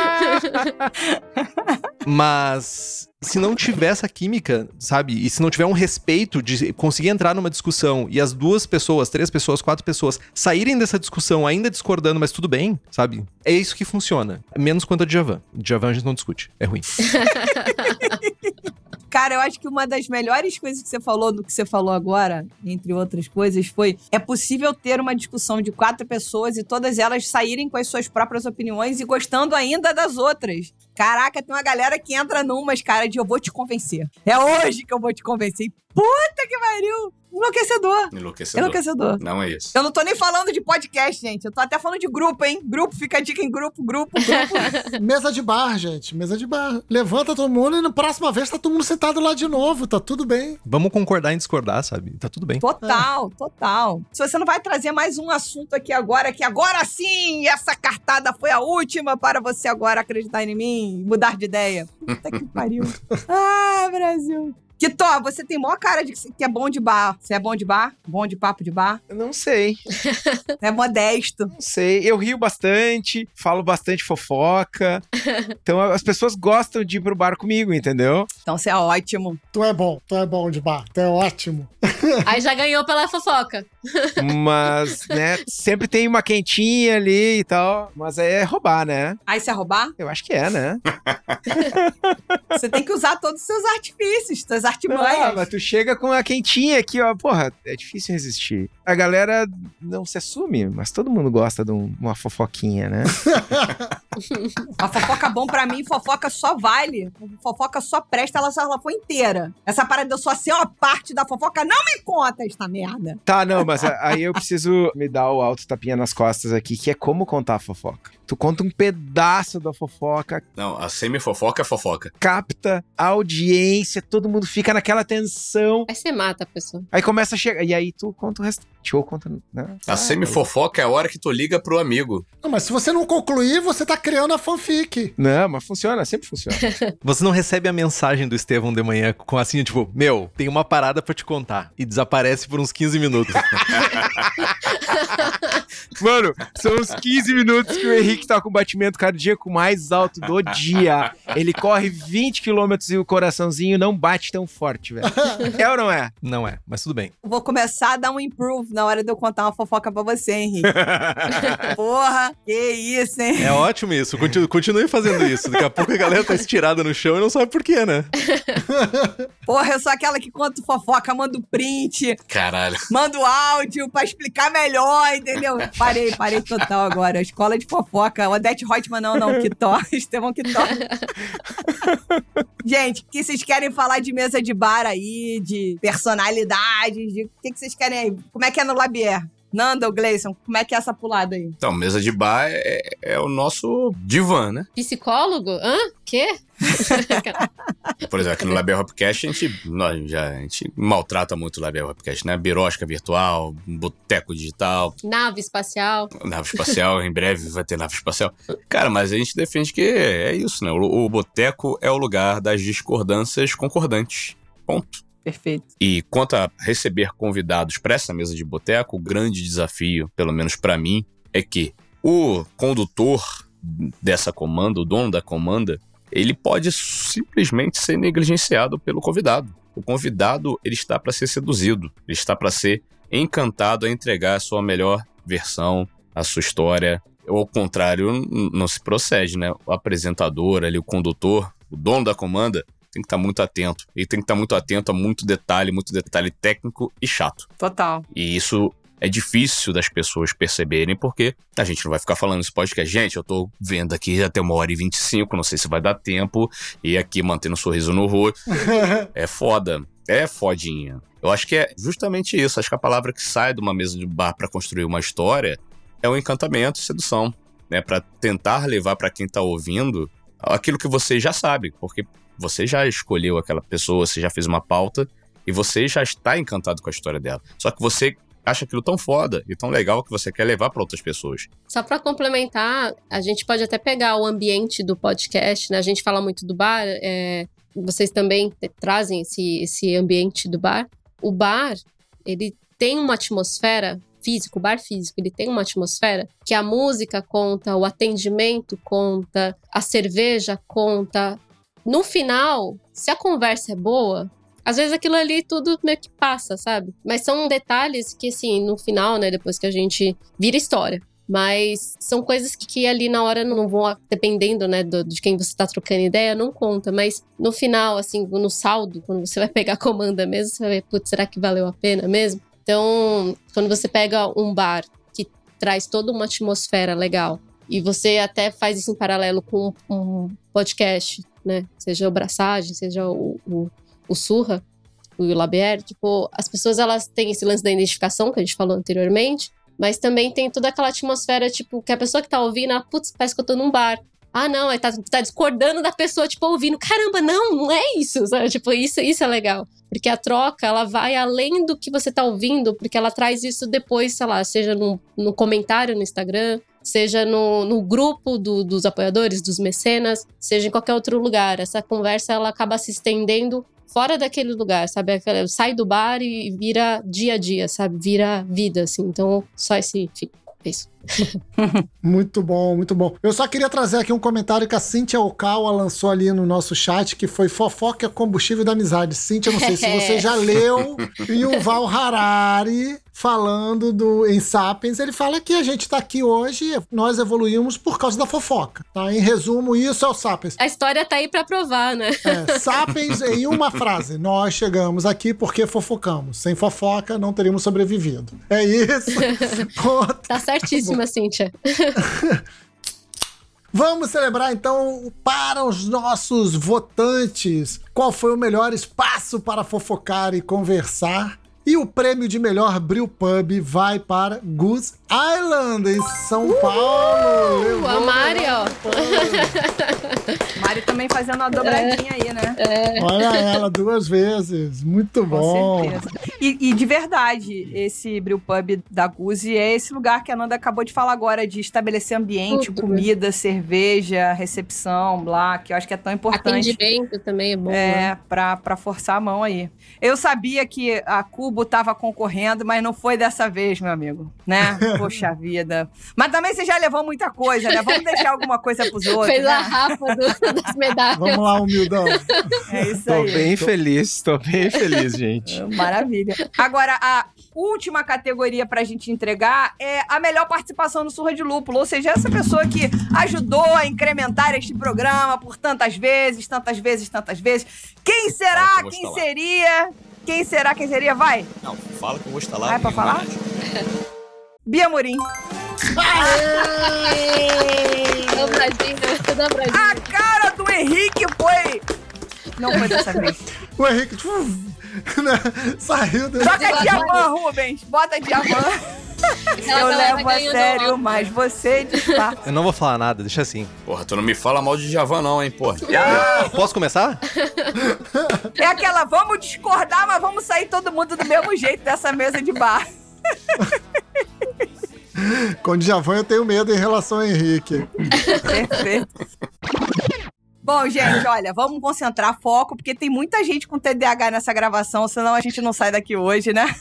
<laughs> Mas se não tiver essa química, sabe? E se não tiver um respeito de conseguir entrar numa discussão e as duas pessoas, três pessoas, quatro pessoas saírem dessa discussão ainda discordando, mas tudo bem, sabe? É isso que funciona. Menos quanto a Djavan. Djavan a gente não discute. É ruim. <laughs> Cara, eu acho que uma das melhores coisas que você falou do que você falou agora, entre outras coisas, foi: é possível ter uma discussão de quatro pessoas e todas elas saírem com as suas próprias opiniões e gostando ainda das outras. Caraca, tem uma galera que entra numas, cara, de eu vou te convencer. É hoje que eu vou te convencer. E Puta que pariu! Enlouquecedor. Enlouquecedor. Enlouquecedor. Não é isso. Eu não tô nem falando de podcast, gente. Eu tô até falando de grupo, hein? Grupo, fica a dica em grupo, grupo, grupo. <laughs> Mesa de bar, gente. Mesa de bar. Levanta todo mundo e na próxima vez tá todo mundo sentado lá de novo. Tá tudo bem. Vamos concordar em discordar, sabe? Tá tudo bem. Total, total. Se você não vai trazer mais um assunto aqui agora, que agora sim, essa cartada foi a última para você agora acreditar em mim e mudar de ideia. Puta que pariu. <laughs> Ah, Brasil. Kitó, você tem maior cara de que é bom de bar. Você é bom de bar? Bom de papo de bar? Eu não sei, É modesto. não sei. Eu rio bastante, falo bastante fofoca. <laughs> Então as pessoas gostam de ir pro bar comigo, entendeu? Então você é ótimo. Tu é bom, tu é bom de bar. Tu é ótimo. <laughs> Aí já ganhou pela fofoca. Mas, né, sempre tem uma quentinha ali e tal. Mas aí é roubar, né? Aí você é roubar? Eu acho que é, né? <laughs> Você tem que usar todos os seus artifícios, suas Ah, artimanhas. mas tu chega com a quentinha aqui, ó. Porra, é difícil resistir. A galera não se assume, mas todo mundo gosta de um- uma fofoquinha, né? <laughs> A fofoca bom pra mim, fofoca só vale. Fofoca só presta, ela só ela foi inteira. Essa parada de eu só ser uma parte da fofoca, não me conta esta merda. Tá, não, mas aí eu preciso me dar o alto tapinha nas costas aqui, que é como contar a fofoca. Tu conta um pedaço da fofoca, Não, a semi-fofoca é fofoca. capta a audiência, todo mundo fica naquela tensão. Aí você mata a pessoa. Aí começa a chegar. E aí tu conta o restante. Ou conta. Né? A semi-fofoca é a hora que tu liga pro amigo. Não, mas se você não concluir, você tá criando a fanfic. Não, mas funciona, sempre funciona. <laughs> Você não recebe a mensagem do Estevão de manhã com assim, tipo, meu, tem uma parada pra te contar. E desaparece por uns 15 minutos. <laughs> Mano, são uns 15 minutos que o Henrique tá com o batimento cardíaco mais alto do dia. Ele corre 20 quilômetros e o coraçãozinho não bate tão forte, velho. É ou não é? não é, mas tudo bem. Vou começar a dar um improve na hora de eu contar uma fofoca pra você, Henrique. <laughs> Porra, que isso, hein? É ótimo isso. Continue, continue fazendo isso. Daqui a pouco a galera tá estirada no chão e não sabe por quê, né? <laughs> Porra, eu sou aquela que conta fofoca, mando print, Caralho. mando áudio pra explicar melhor, entendeu? Parei, parei total agora. Escola de fofoca. Odete Reutemann, não, não. Kitó. <laughs> Estevão Kitó. <laughs> Gente, o que vocês querem falar de mesa de bar aí, de personalidades, de... O que que vocês querem aí? Como é que é no Labier? Nando, ou Gleison, como é que é essa pulada aí? Então, mesa de bar é, é o nosso divã, né? Psicólogo? Hã? Quê? <laughs> Por exemplo, aqui no Label Hopcast, a gente, nós já, a gente maltrata muito o Label Hopcast, né? Birosca virtual, boteco digital, Nave espacial. nave espacial, em breve vai ter nave espacial. Cara, mas a gente defende que é isso, né? O, o boteco é o lugar das discordâncias concordantes. Ponto. Perfeito. E quanto a receber convidados para essa mesa de boteco, o grande desafio, pelo menos para mim, é que o condutor dessa comanda, o dono da comanda, ele pode simplesmente ser negligenciado pelo convidado. O convidado ele está para ser seduzido, ele está para ser encantado a entregar a sua melhor versão, a sua história. Ou ao contrário, não se procede, né? O apresentador ali, o condutor, o dono da comanda, tem que estar muito atento. E tem que estar muito atento a muito detalhe, muito detalhe técnico e chato. Total. E isso é difícil das pessoas perceberem, porque a gente não vai ficar falando nesse podcast. Gente, eu tô vendo aqui até uma hora e 25, não sei se vai dar tempo. E aqui mantendo um sorriso no rosto. <laughs> É foda. É fodinha. Eu acho que é justamente isso. Acho que a palavra que sai de uma mesa de bar pra construir uma história é o encantamento e sedução. Né? Pra tentar levar pra quem tá ouvindo aquilo que você já sabe. Porque você já escolheu aquela pessoa, você já fez uma pauta e você já está encantado com a história dela. Só que você acha aquilo tão foda e tão legal que você quer levar para outras pessoas. Só para complementar, a gente pode até pegar o ambiente do podcast, né? A gente fala muito do bar, é, vocês também trazem esse, esse ambiente do bar. O bar, ele tem uma atmosfera físico, o bar físico, ele tem uma atmosfera que a música conta, o atendimento conta, a cerveja conta. No final, se a conversa é boa, às vezes aquilo ali tudo meio que passa, sabe? Mas são detalhes que, assim, no final, né, depois que a gente vira história. Mas são coisas que, que ali na hora não vão, dependendo, né, do- de quem você tá trocando ideia, não conta. Mas no final, assim, no saldo, quando você <laughs> vai pegar a comanda mesmo, você vai ver, putz, será que valeu a pena mesmo? Então, quando você pega um bar que traz toda uma atmosfera legal e você até faz isso em paralelo com um podcast, né? Seja o Braçagem, seja o, o, o Surra, o Labier, tipo, as pessoas elas têm esse lance da identificação que a gente falou anteriormente, mas também tem toda aquela atmosfera, tipo, que a pessoa que tá ouvindo, ah, putz, parece que eu tô num bar. Ah, não, tá, tá discordando da pessoa, tipo, ouvindo. Caramba, não, não é isso, sabe? Tipo, isso, isso é legal. Porque a troca, ela vai além do que você tá ouvindo, porque ela traz isso depois, sei lá, seja no comentário no Instagram, seja no, no grupo do, dos apoiadores, dos mecenas, seja em qualquer outro lugar. Essa conversa, ela acaba se estendendo fora daquele lugar, sabe? Sai do bar e vira dia a dia, sabe? Vira vida, assim. Então, só esse fim. É isso. <laughs> Muito bom, muito bom. Eu só queria trazer aqui um comentário que a Cíntia Okawa lançou ali no nosso chat, que foi fofoca é combustível da amizade. Cíntia, não sei se você já <laughs> leu Yuval Harari falando do em Sapiens, ele fala que a gente tá aqui hoje, nós evoluímos por causa da fofoca, tá? Em resumo, isso é o Sapiens. A história tá aí pra provar, né? É, sapiens <laughs> em uma frase. Nós chegamos aqui porque fofocamos. Sem fofoca, não teríamos sobrevivido. É isso. Tá certíssima, Cíntia. <laughs> Vamos celebrar então para os nossos votantes qual foi o melhor espaço para fofocar e conversar. E o prêmio de melhor Brew Pub vai para Goose Island, em São Paulo. Levou a Mari, ó. <laughs> Mário também fazendo uma dobradinha aí, né? Olha ela duas vezes. Muito Com bom. certeza. E, e de verdade, esse Brew Pub da Guzi é esse lugar que a Nanda acabou de falar agora, de estabelecer ambiente, comida, cerveja, recepção, blá, que eu acho que é tão importante. Atendimento também é bom. né? É, pra, pra forçar a mão aí. Eu sabia que a Cubo tava concorrendo, mas não foi dessa vez, meu amigo, né? <laughs> Poxa vida. Mas também você já levou muita coisa, né? Vamos deixar alguma coisa pros <laughs> outros, Fez a né? rapa do- das medalhas. Vamos lá, humildão. É isso Tô aí. bem feliz, tô bem feliz, gente. <laughs> Maravilha. Agora, a última categoria pra gente entregar é a melhor participação no Surra de Lúpulo. Ou seja, essa pessoa que ajudou a incrementar este programa por tantas vezes, tantas vezes, tantas vezes. Quem será? Quem instalar. seria? Quem será? Quem seria? Vai. Não, fala que eu vou instalar. Ah, é pra falar? <laughs> Bia Morim. Dobradinha, dobradinha. A cara do Henrique foi. Não foi dessa vez. O Henrique <laughs> né, saiu do... Joga diamant, Rubens. Bota diamant. Eu levo a sério, mas você disfarça. Eu não vou falar nada, deixa assim. Porra, tu não me fala mal de Javan, não, hein, porra. Posso começar? É aquela, vamos discordar, mas vamos sair todo mundo do mesmo jeito dessa mesa de bar. Com o Djavan eu tenho medo em relação ao Henrique. Perfeito. Bom, gente, olha, vamos concentrar foco, porque tem muita gente com TDAH nessa gravação, senão a gente não sai daqui hoje, né?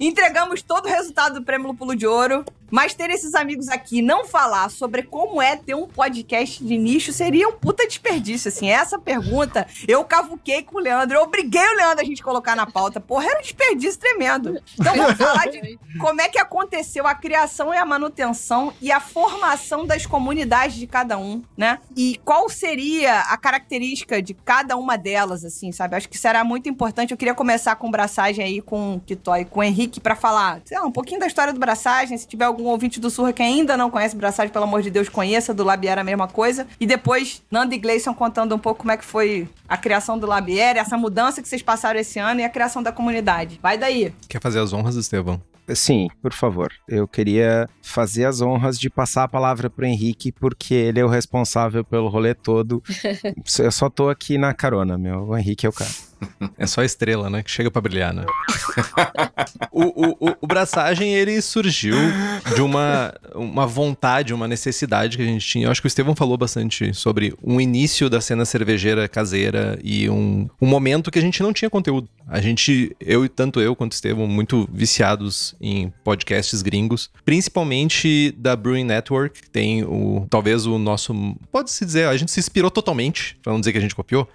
Entregamos todo o resultado do Prêmio Pulo de Ouro, mas ter esses amigos aqui não falar sobre como é ter um podcast de nicho seria um puta desperdício, assim. Essa pergunta eu cavuquei com o Leandro, eu obriguei o Leandro a gente colocar na pauta. Porra, era um desperdício tremendo. Então vamos falar de como é que aconteceu a criação e a manutenção e a formação das comunidades de cada um, né? E qual seria a característica de cada uma delas, assim, sabe? Acho que será muito importante. Eu queria começar com braçagem aí com o Kitó com o Henrique pra falar, sei lá, um pouquinho da história do braçagem. Se tiver algum ouvinte do Surra que ainda não conhece braçagem, pelo amor de Deus, conheça. Do Labiera a mesma coisa. E depois, Nando e Gleison contando um pouco como é que foi a criação do Labiera, essa mudança que vocês passaram esse ano e a criação da comunidade. Vai daí. Quer fazer as honras, Estevão? Sim, por favor. Eu queria fazer as honras de passar a palavra pro Henrique, porque ele é o responsável pelo rolê todo. <laughs> Eu só tô aqui na carona, meu. O Henrique é o cara. <laughs> É só a estrela, né? Que chega pra brilhar, né? <laughs> o, o, o, o braçagem, ele surgiu de uma, uma vontade, uma necessidade que a gente tinha. Eu acho que o Estevão falou bastante sobre um início da cena cervejeira caseira e um, um momento que a gente não tinha conteúdo. A gente, eu e tanto eu quanto o Estevão, muito viciados em podcasts gringos, principalmente da Brewing Network, tem o talvez o nosso, pode-se dizer, a gente se inspirou totalmente, pra não dizer que a gente copiou,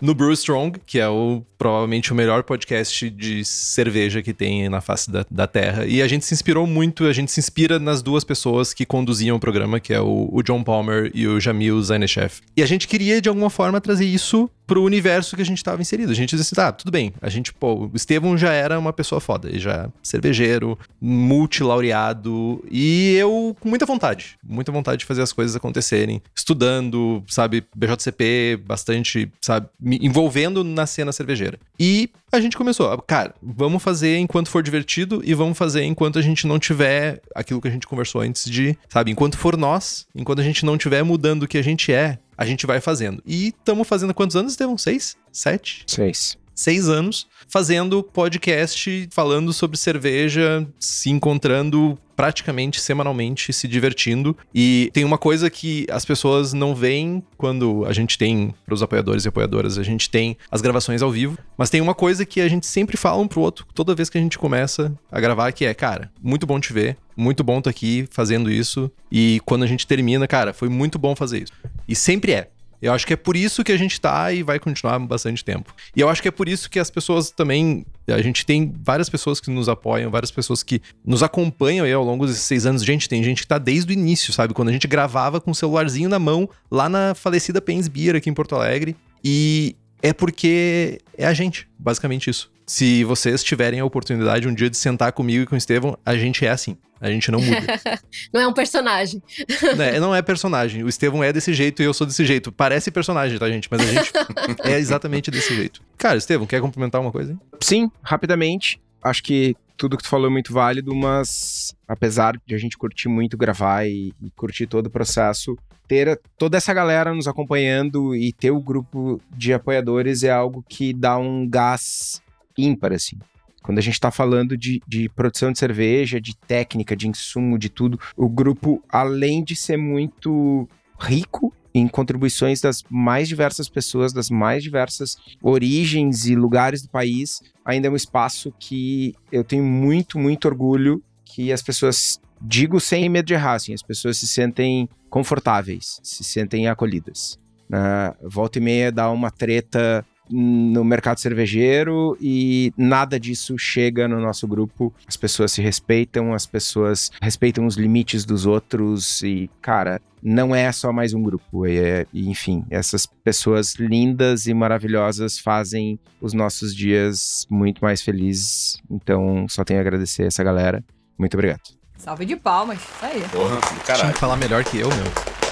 no Brew Strong, que é o provavelmente o melhor podcast de cerveja que tem na face da, da Terra. E a gente se inspirou muito, a gente se inspira nas duas pessoas que conduziam o programa, que é o, o John Palmer e o Jamil Zainechef. E a gente queria, de alguma forma, trazer isso pro universo que a gente tava inserido. A gente disse, tá, tudo bem. A gente, pô, o Estevão já era uma pessoa foda, ele já é cervejeiro, multilaureado, e eu com muita vontade, muita vontade de fazer as coisas acontecerem, estudando, sabe, BJCP, bastante, sabe, me envolvendo na cena cervejeira. E a gente começou, cara, vamos fazer enquanto for divertido e vamos fazer enquanto a gente não tiver aquilo que a gente conversou antes de, sabe, enquanto for nós, enquanto a gente não tiver mudando o que a gente é, a gente vai fazendo. E estamos fazendo quantos anos, Estevão? Seis? Sete? Seis. Seis anos fazendo podcast, falando sobre cerveja, se encontrando praticamente semanalmente, se divertindo. E tem uma coisa que as pessoas não veem quando a gente tem, para os apoiadores e apoiadoras, a gente tem as gravações ao vivo, mas tem uma coisa que a gente sempre fala um pro outro toda vez que a gente começa a gravar, que é, cara, muito bom te ver, muito bom estar aqui fazendo isso. E quando a gente termina, cara, foi muito bom fazer isso. E sempre é. Eu acho que é por isso que a gente tá e vai continuar bastante tempo. E eu acho que é por isso que as pessoas também. A gente tem várias pessoas que nos apoiam, várias pessoas que nos acompanham aí ao longo desses seis anos. Gente, tem gente que tá desde o início, sabe? Quando a gente gravava com o celularzinho na mão, lá na falecida Pens Beer aqui em Porto Alegre. E é porque é a gente, basicamente isso. Se vocês tiverem a oportunidade um dia de sentar comigo e com o Estevão, a gente é assim. A gente não muda. <laughs> não é um personagem. <laughs> É, não é personagem. O Estevão é desse jeito e eu sou desse jeito. Parece personagem, tá, gente? Mas a gente <laughs> é exatamente desse jeito. Cara, Estevão, quer complementar uma coisa? Hein? Sim, rapidamente. Acho que tudo que tu falou é muito válido, mas apesar de a gente curtir muito gravar e, e curtir todo o processo, ter toda essa galera nos acompanhando e ter o grupo de apoiadores é algo que dá um gás ímpar, assim. Quando a gente está falando de, de produção de cerveja, de técnica, de insumo, de tudo, o grupo, além de ser muito rico em contribuições das mais diversas pessoas, das mais diversas origens e lugares do país, ainda é um espaço que eu tenho muito, muito orgulho que as pessoas, digo sem medo de errar, assim, as pessoas se sentem confortáveis, se sentem acolhidas. Na volta e meia dá uma treta no mercado cervejeiro e nada disso chega no nosso grupo. As pessoas se respeitam, as pessoas respeitam os limites dos outros e, cara, não é só mais um grupo. É, enfim, essas pessoas lindas e maravilhosas fazem os nossos dias muito mais felizes. Então, só tenho a agradecer essa galera. Muito obrigado. Salve de palmas, isso aí. Porra, Tinha caralho. que falar melhor que eu, meu.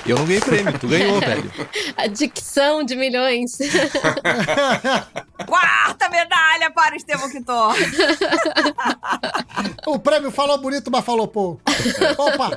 Eu não ganhei prêmio, tu ganhou, <laughs> velho. A dicção de milhões. <laughs> Quarta medalha para o Estevão Quitor. <laughs> O prêmio falou bonito, mas falou pouco. Opa!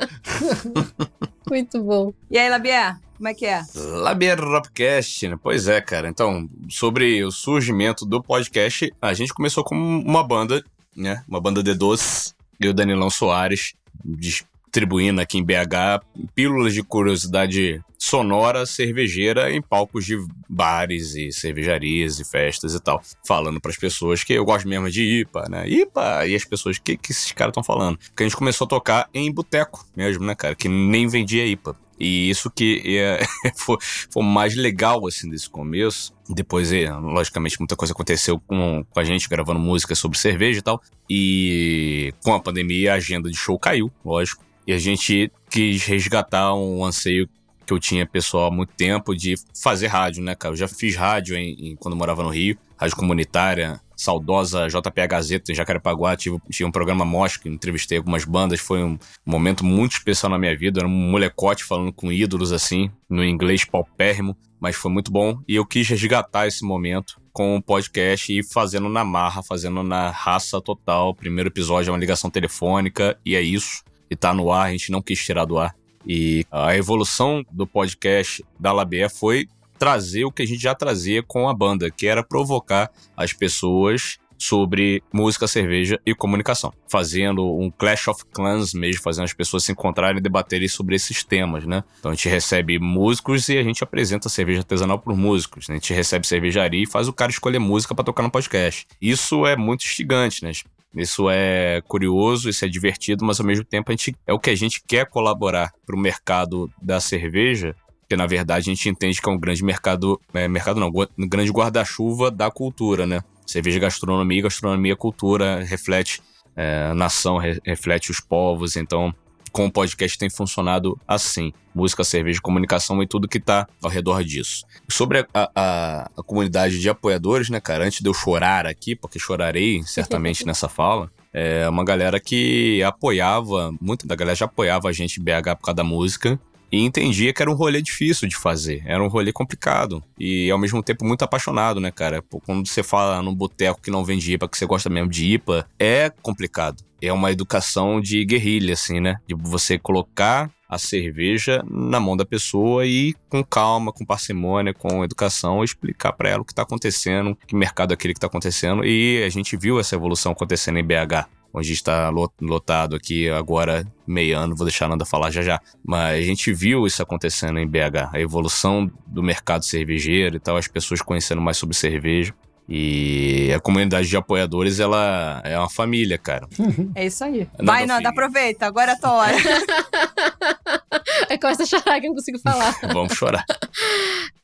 Muito bom. E aí, Labier, como é que é? Labier Rapcast, né? Pois é, cara. Então, sobre o surgimento do podcast, a gente começou com uma banda, né? Uma banda de doces. E o Danilão Soares, distribuindo aqui em BH pílulas de curiosidade sonora, cervejeira em palcos de bares e cervejarias e festas e tal. Falando pras pessoas que eu gosto mesmo de IPA, né? IPA! E as pessoas, que, que esses caras estão falando? Porque a gente começou a tocar em boteco mesmo, né, cara? Que nem vendia IPA. E isso que <laughs> é, foi, foi mais legal, assim, desse começo. Depois, é, logicamente, muita coisa aconteceu com, com a gente gravando música sobre cerveja e tal. E com a pandemia, a agenda de show caiu, lógico. E a gente quis resgatar um anseio que eu tinha pessoal há muito tempo de fazer rádio, né, cara? Eu já fiz rádio em, em- quando morava no Rio, rádio comunitária, saudosa JPA Gazeta em Jacarepaguá, tive, tinha um programa Mosca, que entrevistei algumas bandas, foi um momento muito especial na minha vida, era um molecote falando com ídolos assim, no inglês paupérrimo, mas foi muito bom e eu quis resgatar esse momento com o podcast e fazendo na marra, fazendo na raça total. Primeiro episódio é uma ligação telefônica e é isso. E tá no ar, a gente não quis tirar do ar. E a evolução do podcast da Labé foi trazer o que a gente já trazia com a banda, que era provocar as pessoas sobre música, cerveja e comunicação. Fazendo um Clash of Clans mesmo, fazendo as pessoas se encontrarem e debaterem sobre esses temas, né? Então a gente recebe músicos e a gente apresenta cerveja artesanal por músicos. né? A gente recebe cervejaria e faz o cara escolher música para tocar no podcast. Isso é muito instigante, né? Isso é curioso, isso é divertido, mas ao mesmo tempo a gente, é o que a gente quer colaborar para o mercado da cerveja, porque na verdade a gente entende que é um grande mercado, é, mercado não, um grande guarda-chuva da cultura, né? Cerveja, gastronomia, gastronomia, cultura, reflete é, a nação, re- reflete os povos, então com o podcast tem funcionado assim. Música, cerveja, comunicação e tudo que tá ao redor disso. Sobre a, a, a comunidade de apoiadores, né, cara? Antes de eu chorar aqui, porque chorarei certamente <laughs> nessa fala, é uma galera que apoiava, muita da galera já apoiava a gente BH por causa da música e entendia que era um rolê difícil de fazer, era um rolê complicado e ao mesmo tempo muito apaixonado, né, cara? Pô, quando você fala num boteco que não vende IPA, que você gosta mesmo de IPA, é complicado. É uma educação de guerrilha, assim, né? De você colocar a cerveja na mão da pessoa e com calma, com parcimônia, com educação, explicar para ela o que está acontecendo, que mercado é aquele que está acontecendo. E a gente viu essa evolução acontecendo em BH onde está lotado aqui agora meio ano, vou deixar a Nanda falar já já. Mas a gente viu isso acontecendo em BH, a evolução do mercado cervejeiro e tal, as pessoas conhecendo mais sobre cerveja. E a comunidade de apoiadores, ela é uma família, cara. É isso aí. Nanda Vai, Nanda, Filho. aproveita. Agora é a tua hora. <laughs> Aí <laughs> começa a chorar que eu não consigo falar. <laughs> Vamos chorar.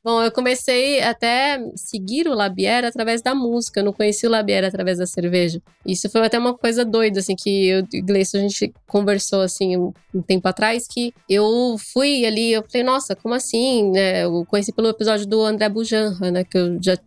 Bom, eu comecei até seguir o Labiera através da música. Eu não conheci o Labiera através da cerveja. Isso foi até uma coisa doida, assim, que eu e o Gleison, a gente conversou, assim, um, tempo atrás, que eu fui ali, eu falei, nossa, como assim? né? eu conheci pelo episódio do André Bujanra, né? Que eu já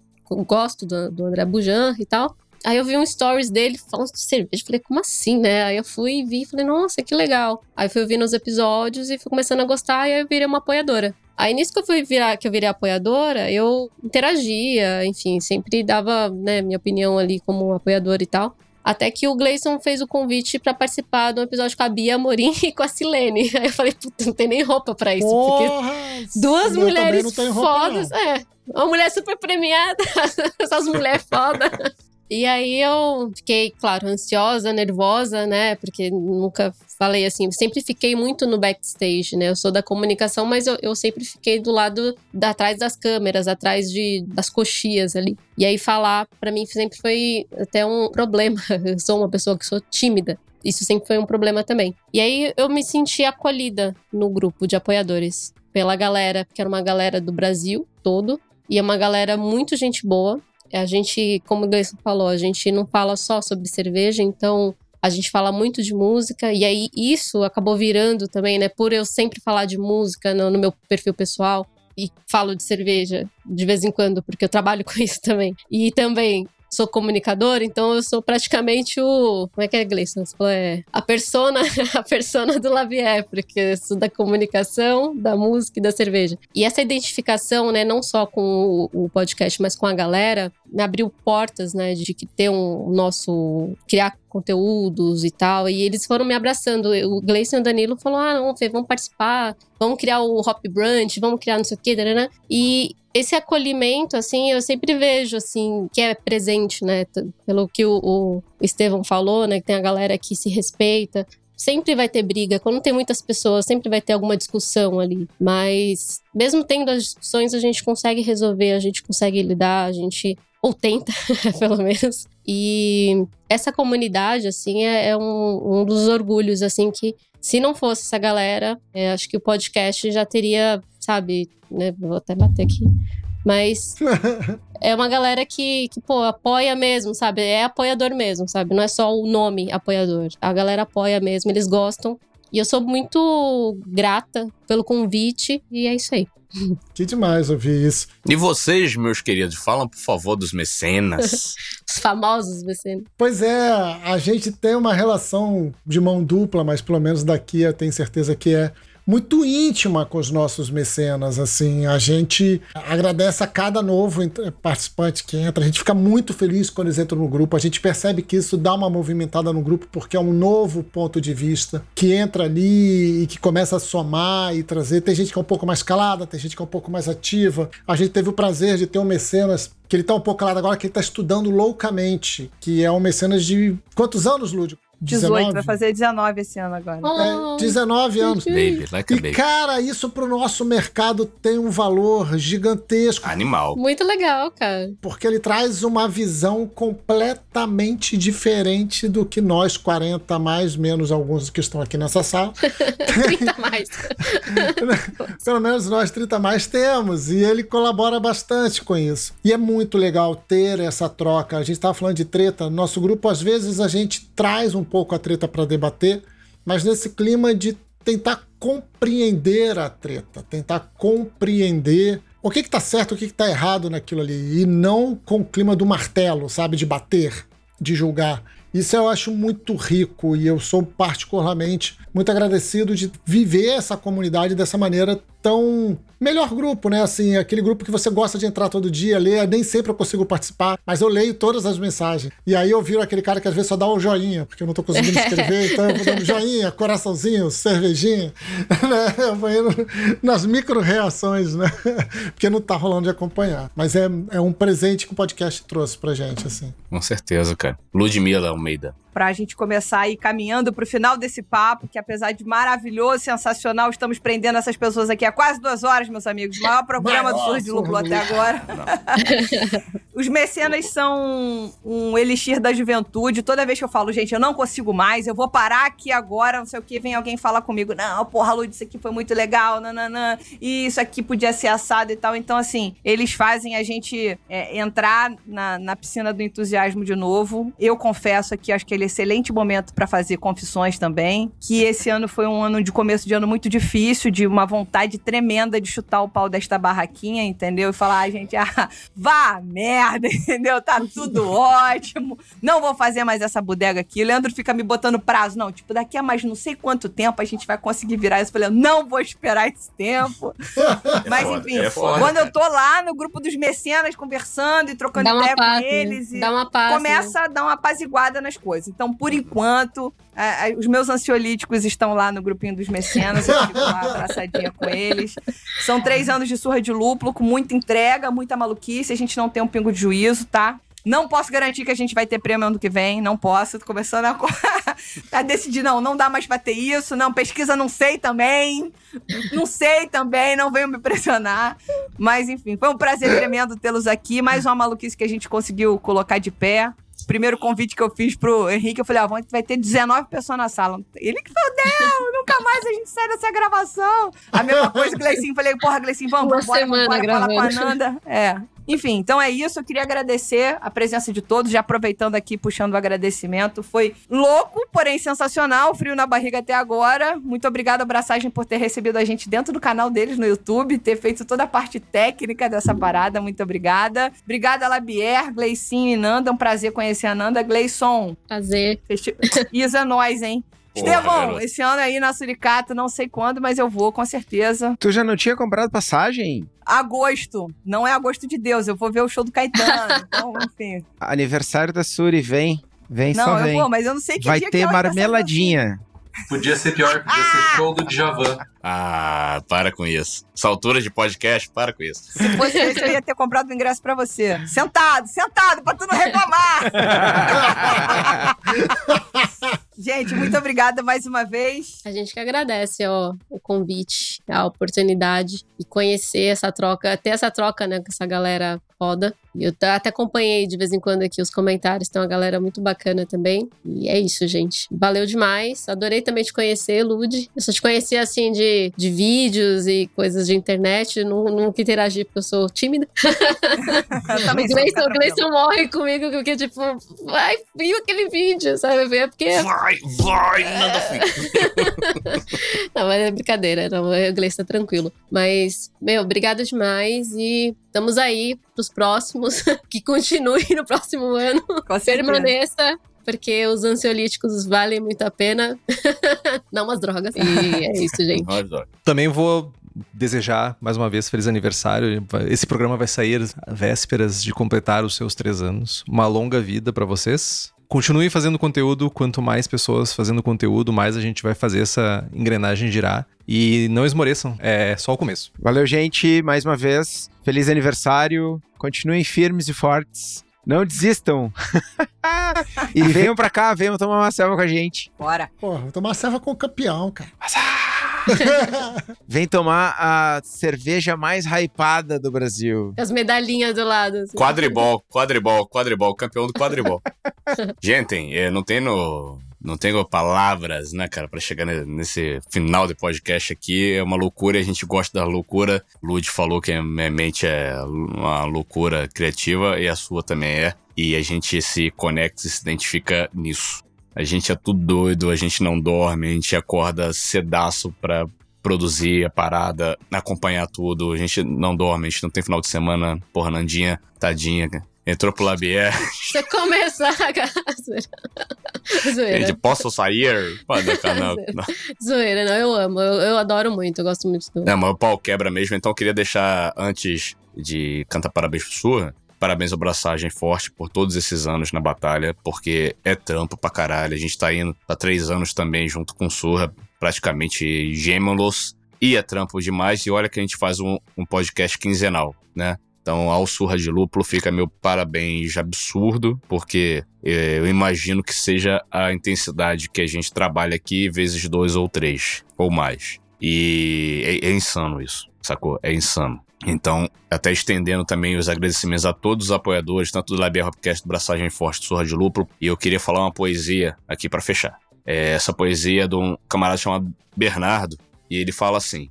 gosto do, do André Bujanra e tal. Aí eu vi um stories dele falando de cerveja. Falei, como assim, né? Aí eu fui e vi e falei, nossa, que legal. Aí fui ouvindo os episódios e fui começando a gostar e aí eu virei uma apoiadora. Aí nisso que eu fui virar, que eu virei apoiadora, eu interagia, enfim, sempre dava, né, minha opinião ali como apoiadora e tal. Até que o Gleison fez o convite pra participar do episódio com a Bia Amorim <laughs> e com a Silene. Aí eu falei, puta, não tem nem roupa pra isso. Porque Porra! duas eu também mulheres roupa, fodas. não. É, uma mulher super premiada, <laughs> essas mulheres fodas. E aí eu fiquei, claro, ansiosa, nervosa, né? Porque nunca falei assim, sempre fiquei muito no backstage, né? Eu sou da comunicação, mas eu, eu sempre fiquei do lado, da, atrás das câmeras, atrás de, das coxias ali. E aí falar, pra mim, sempre foi até um problema. <laughs> Eu sou uma pessoa que sou tímida. Isso sempre foi um problema também. E aí eu me senti acolhida no grupo de apoiadores pela galera, que era uma galera do Brasil todo. E é uma galera muito gente boa. A gente, como o Gleison falou, a gente não fala só sobre cerveja, então a gente fala muito de música. E aí isso acabou virando também, né? Por eu sempre falar de música no, no meu perfil pessoal e falo de cerveja de vez em quando, porque eu trabalho <laughs> com isso também. E também sou comunicador, então eu sou praticamente o. Como é que é, Gleison? É a persona, <laughs> a persona do Lavier, porque eu sou da comunicação, da música e da cerveja. E essa identificação, né, não só com o, o podcast, mas com a galera, abriu portas, né, de que ter um nosso. criar conteúdos e tal. E eles foram me abraçando. O Gleison e o Danilo falaram: ah, não, Fê, vamos participar, vamos criar o Hop Brunch, vamos criar não sei o quê, né? E esse acolhimento, assim, eu sempre vejo, assim, que é presente, né? Pelo que o, o Estevão falou, né? Que tem a galera que se respeita. Sempre vai ter briga. Quando tem muitas pessoas, sempre vai ter alguma discussão ali. Mas, mesmo tendo as discussões, a gente consegue resolver, a gente consegue lidar, a gente. Ou tenta, <laughs> pelo menos. E essa comunidade, assim, é, é um, um dos orgulhos, assim, que se não fosse essa galera, é, acho que o podcast já teria, sabe, né? Vou até bater aqui. Mas <laughs> é uma galera que, que, pô, apoia mesmo, sabe? É apoiador mesmo, sabe? Não é só o nome apoiador. A galera apoia mesmo, eles gostam. E eu sou muito grata pelo convite, e é isso aí. Que demais ouvir isso. E vocês, meus queridos, falam por favor dos mecenas. <laughs> Os famosos mecenas. Pois é, a gente tem uma relação de mão dupla, mas pelo menos daqui eu tenho certeza que é muito íntima com os nossos mecenas, assim, a gente agradece a cada novo participante que entra, a gente fica muito feliz quando eles entram no grupo, a gente percebe que isso dá uma movimentada no grupo porque é um novo ponto de vista que entra ali e que começa a somar e trazer, tem gente que é um pouco mais calada, tem gente que é um pouco mais ativa, a gente teve o prazer de ter um mecenas que ele tá um pouco calado agora, que ele tá estudando loucamente, que é um mecenas de quantos anos, Lúdio? 18, vai fazer 19 esse ano agora. Oh, É, 19 anos. baby, like a E, baby. cara, isso pro nosso mercado tem um valor gigantesco, Animal. Muito legal, cara. porque ele traz uma visão completamente diferente do que nós, 40 mais, menos alguns que estão aqui nessa sala, <laughs> 30 mais. <laughs> pelo menos nós 30 mais temos, e ele colabora bastante com isso. E é muito legal ter essa troca. A gente estava falando de treta, nosso grupo às vezes a gente traz um pouco a treta para debater, mas nesse clima de tentar compreender a treta, tentar compreender o que que tá certo, o que que tá errado naquilo ali, e não com o clima do martelo, sabe, de bater, de julgar. Isso eu acho muito rico e eu sou particularmente muito agradecido de viver essa comunidade dessa maneira tão melhor grupo, né? Assim, aquele grupo que você gosta de entrar todo dia, ler, nem sempre eu consigo participar, mas eu leio todas as mensagens. E aí eu viro aquele cara que às vezes só dá um joinha, porque eu não tô conseguindo escrever, <laughs> então eu vou dando joinha, coraçãozinho, cervejinha, <laughs> né? Eu vou indo nas micro-reações, né? <laughs> Porque não tá rolando de acompanhar. Mas é, é um presente que o podcast trouxe pra gente, assim. Com certeza, cara. Ludmilla Almeida. Pra gente começar a ir caminhando pro final desse papo, que apesar de maravilhoso, sensacional, estamos prendendo essas pessoas aqui há quase duas horas, meus amigos. O maior programa do Surdo de Lúpulo até agora. <laughs> Os mecenas são um elixir da juventude. Toda vez que eu falo, gente, eu não consigo mais, eu vou parar aqui agora, não sei o que, vem alguém falar comigo. Não, porra, Lud, isso aqui foi muito legal, nananã, e isso aqui podia ser assado e tal. Então, assim, eles fazem a gente é, entrar na, na piscina do entusiasmo de novo. Eu confesso aqui, acho que ele é excelente momento para fazer confissões também. Que esse ano foi um ano de começo de ano muito difícil, de uma vontade tremenda de chutar o pau desta barraquinha, entendeu? E falar, ah, gente, <laughs> ah, vá merda, <laughs> entendeu? Tá tudo ótimo. Não vou fazer mais essa bodega aqui. O Leandro fica me botando prazo. Não, tipo, daqui a mais não sei quanto tempo a gente vai conseguir virar isso. Eu falei, não vou esperar esse tempo. <laughs> Mas, foda, enfim, é foda, quando eu cara. tô lá no grupo dos mecenas, conversando e trocando ideia paz, com né? eles. E Dá uma paz. né? começa a dar uma apaziguada nas coisas. Então, por enquanto, a- a- os meus ansiolíticos estão lá no grupinho dos mecenas, eu fico lá <laughs> abraçadinha com eles. São três anos de surra de lúpulo, com muita entrega, muita maluquice, a gente não tem um pingo de juízo, tá? Não posso garantir que a gente vai ter prêmio ano que vem, não posso. Tô começando a, a decidir, não, não dá mais pra ter isso, não, pesquisa não sei também, não sei também, não venham me pressionar. Mas enfim, foi um prazer tremendo tê-los aqui, mais uma maluquice que a gente conseguiu colocar de pé. Primeiro convite que eu fiz pro Henrique, eu falei, ó, vai ter 19 pessoas na sala. Ele que fodeu, nunca mais a gente sai dessa gravação. A mesma coisa, Gleicinho, falei, porra, Gleicinho, vamos, Uma vambora, semana vambora falar com a. Nanda. É. Enfim, então é isso. Eu queria agradecer a presença de todos, já aproveitando aqui, puxando o agradecimento. Foi louco, porém sensacional, frio na barriga até agora. Muito obrigada, Abraçagem, por ter recebido a gente dentro do canal deles no YouTube, ter feito toda a parte técnica dessa parada. Muito obrigada. Obrigada, Labier, Gleicinho e Nanda. Um prazer conhecer a Nanda. Gleison, Prazer. <laughs> Isa é nós, hein? Porra, Estevão, garoto. esse ano aí na Suricato, não sei quando, mas eu vou, com certeza. Tu já não tinha comprado passagem? Agosto. Não é agosto de Deus. Eu vou ver o show do Caetano. <laughs> então, enfim. Aniversário da Suri, vem. Vem, Não, só eu vem. vou, mas eu não sei que Vai dia que ter é o aniversário da marmeladinha. Podia ser pior, podia ser show do Djavan. Ah, para com isso. Essa altura de podcast, para com isso. Se fosse esse, eu ia ter comprado o ingresso pra você. Sentado, sentado, pra tu não reclamar. <laughs> Gente, muito obrigada mais uma vez. A gente que agradece ó, o convite, a oportunidade e conhecer essa troca, ter essa troca né, com essa galera foda. Eu até acompanhei de vez em quando aqui os comentários, tem uma galera muito bacana também. E é isso, gente. Valeu demais. Adorei também te conhecer, Lud. Eu só te conhecia assim de, de vídeos e coisas de internet. Não, nunca interagi porque eu sou tímida. Eu <laughs> também o Gleison, Gleison morre comigo porque, tipo, vai, viu aquele vídeo, sabe? É porque Vai, vai, Nanda Fink. <laughs> Não, mas é brincadeira, não, o Gleice tá tranquilo. Mas, meu, obrigada demais e estamos aí pros próximos. <laughs> que continue no próximo ano. Permaneça, porque os ansiolíticos valem muito a pena. <laughs> não as drogas. E é isso, gente. Também vou desejar mais uma vez feliz aniversário. Esse programa vai sair vésperas de completar os seus três anos. Uma longa vida pra vocês. Continue fazendo conteúdo. Quanto mais pessoas fazendo conteúdo, mais a gente vai fazer essa engrenagem girar. E não esmoreçam, é só o começo. Valeu, gente, mais uma vez. Feliz aniversário. Continuem firmes e fortes. Não desistam. <laughs> e venham pra cá, venham tomar uma selva com a gente. Bora. Porra, vou tomar serva com o campeão, cara. <laughs> Vem tomar a cerveja mais hypada do Brasil. As medalhinhas do lado. assim. Quadribol, quadribol, quadribol, campeão do quadribol. <laughs> Gente, não tenho, não tenho palavras, né, cara, pra chegar ne- nesse final de podcast aqui. É uma loucura, a gente gosta da loucura. Lud falou que a minha mente é uma loucura criativa e a sua também é. E a gente se conecta e se identifica nisso. A gente é tudo doido, a gente não dorme, a gente acorda cedaço pra produzir a parada, acompanhar tudo. A gente não dorme, a gente não tem final de semana. Porra, Nandinha, tadinha, entrou pro Labier. Você começar a <laughs> Zoeira. Gente, posso sair? Não, <laughs> cara, não, não. Zoeira, não, eu amo. Eu, eu adoro muito, eu gosto muito do. Não, mas o pau quebra mesmo, então eu queria deixar, antes de cantar parabéns pro Surra, parabéns ao Braçagem Forte por todos esses anos na batalha, porque é trampo pra caralho. A gente tá indo há três anos também junto com Surra, praticamente gêmeos, e é trampo demais. E olha que a gente faz um, um podcast quinzenal, né? Então, ao Surra de Lúpulo fica meu parabéns absurdo, porque eh, eu imagino que seja a intensidade que a gente trabalha aqui vezes dois ou três, ou mais. E é, é insano isso, sacou? É insano. Então, até estendendo também os agradecimentos a todos os apoiadores, tanto do Labia Hopcast, do Braçagem Forte, Surra de Lúpulo, e eu queria falar uma poesia aqui para fechar. É essa poesia é de um camarada chamado Bernardo, e ele fala assim: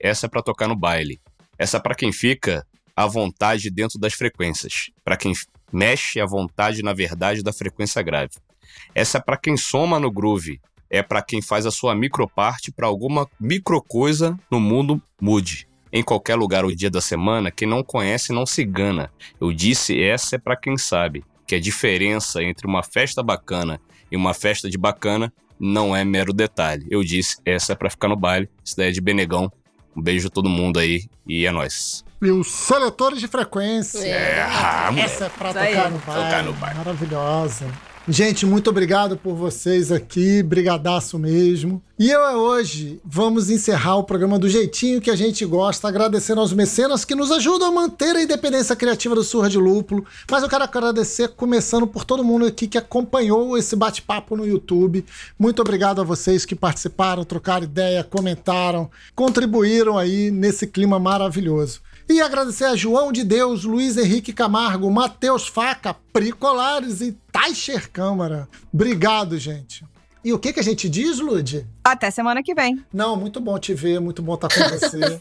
Essa é para tocar no baile. Essa é para quem fica à vontade dentro das frequências, para quem mexe à vontade na verdade da frequência grave. Essa é para quem soma no groove, é para quem faz a sua microparte para alguma micro coisa no mundo mude. Em qualquer lugar o dia da semana, quem não conhece não se gana. Eu disse essa é para quem sabe que a diferença entre uma festa bacana e uma festa de bacana não é mero detalhe. Eu disse essa é para ficar no baile. Isso daí é de Benegão. Um beijo a todo mundo aí e é nóis. E os seletores de frequência. É. Ah. Essa é pra tocar no baile. Tocar no baile. Maravilhosa. Gente, muito obrigado por vocês aqui, brigadaço mesmo. E eu hoje vamos encerrar o programa do jeitinho que a gente gosta, agradecendo aos mecenas que nos ajudam a manter a independência criativa do Surra de Lúpulo. Mas eu quero agradecer, começando por todo mundo aqui que acompanhou esse bate-papo no YouTube. Muito obrigado a vocês que participaram, trocaram ideia, comentaram, contribuíram aí nesse clima maravilhoso. E agradecer a João de Deus, Luiz Henrique Camargo, Matheus Faca, Pri Colares e Taicher Câmara. Obrigado, gente. E o que, que a gente diz, Lud? Até semana que vem. Não, muito bom te ver, muito bom estar com você. <laughs>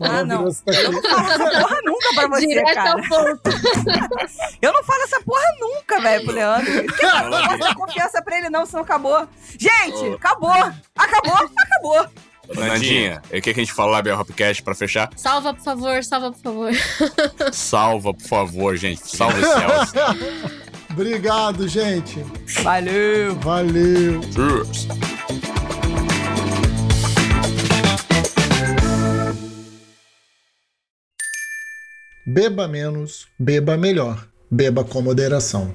Ah, não. Aqui. Eu não falo essa porra nunca pra você, Direto cara. ao ponto. <laughs> Eu não falo essa porra nunca, velho, pro Leandro. Que cara, não vou dar confiança pra ele, não, senão acabou. Gente, acabou. Acabou, acabou. Nandinha, o que a gente fala lá, Bel Hopcast, pra fechar? Salva, por favor, salva, por favor. <laughs> Salva, por favor, gente. Salve céus. <laughs> Obrigado, gente. Valeu. Valeu. Cheers. Beba menos, beba melhor. Beba com moderação.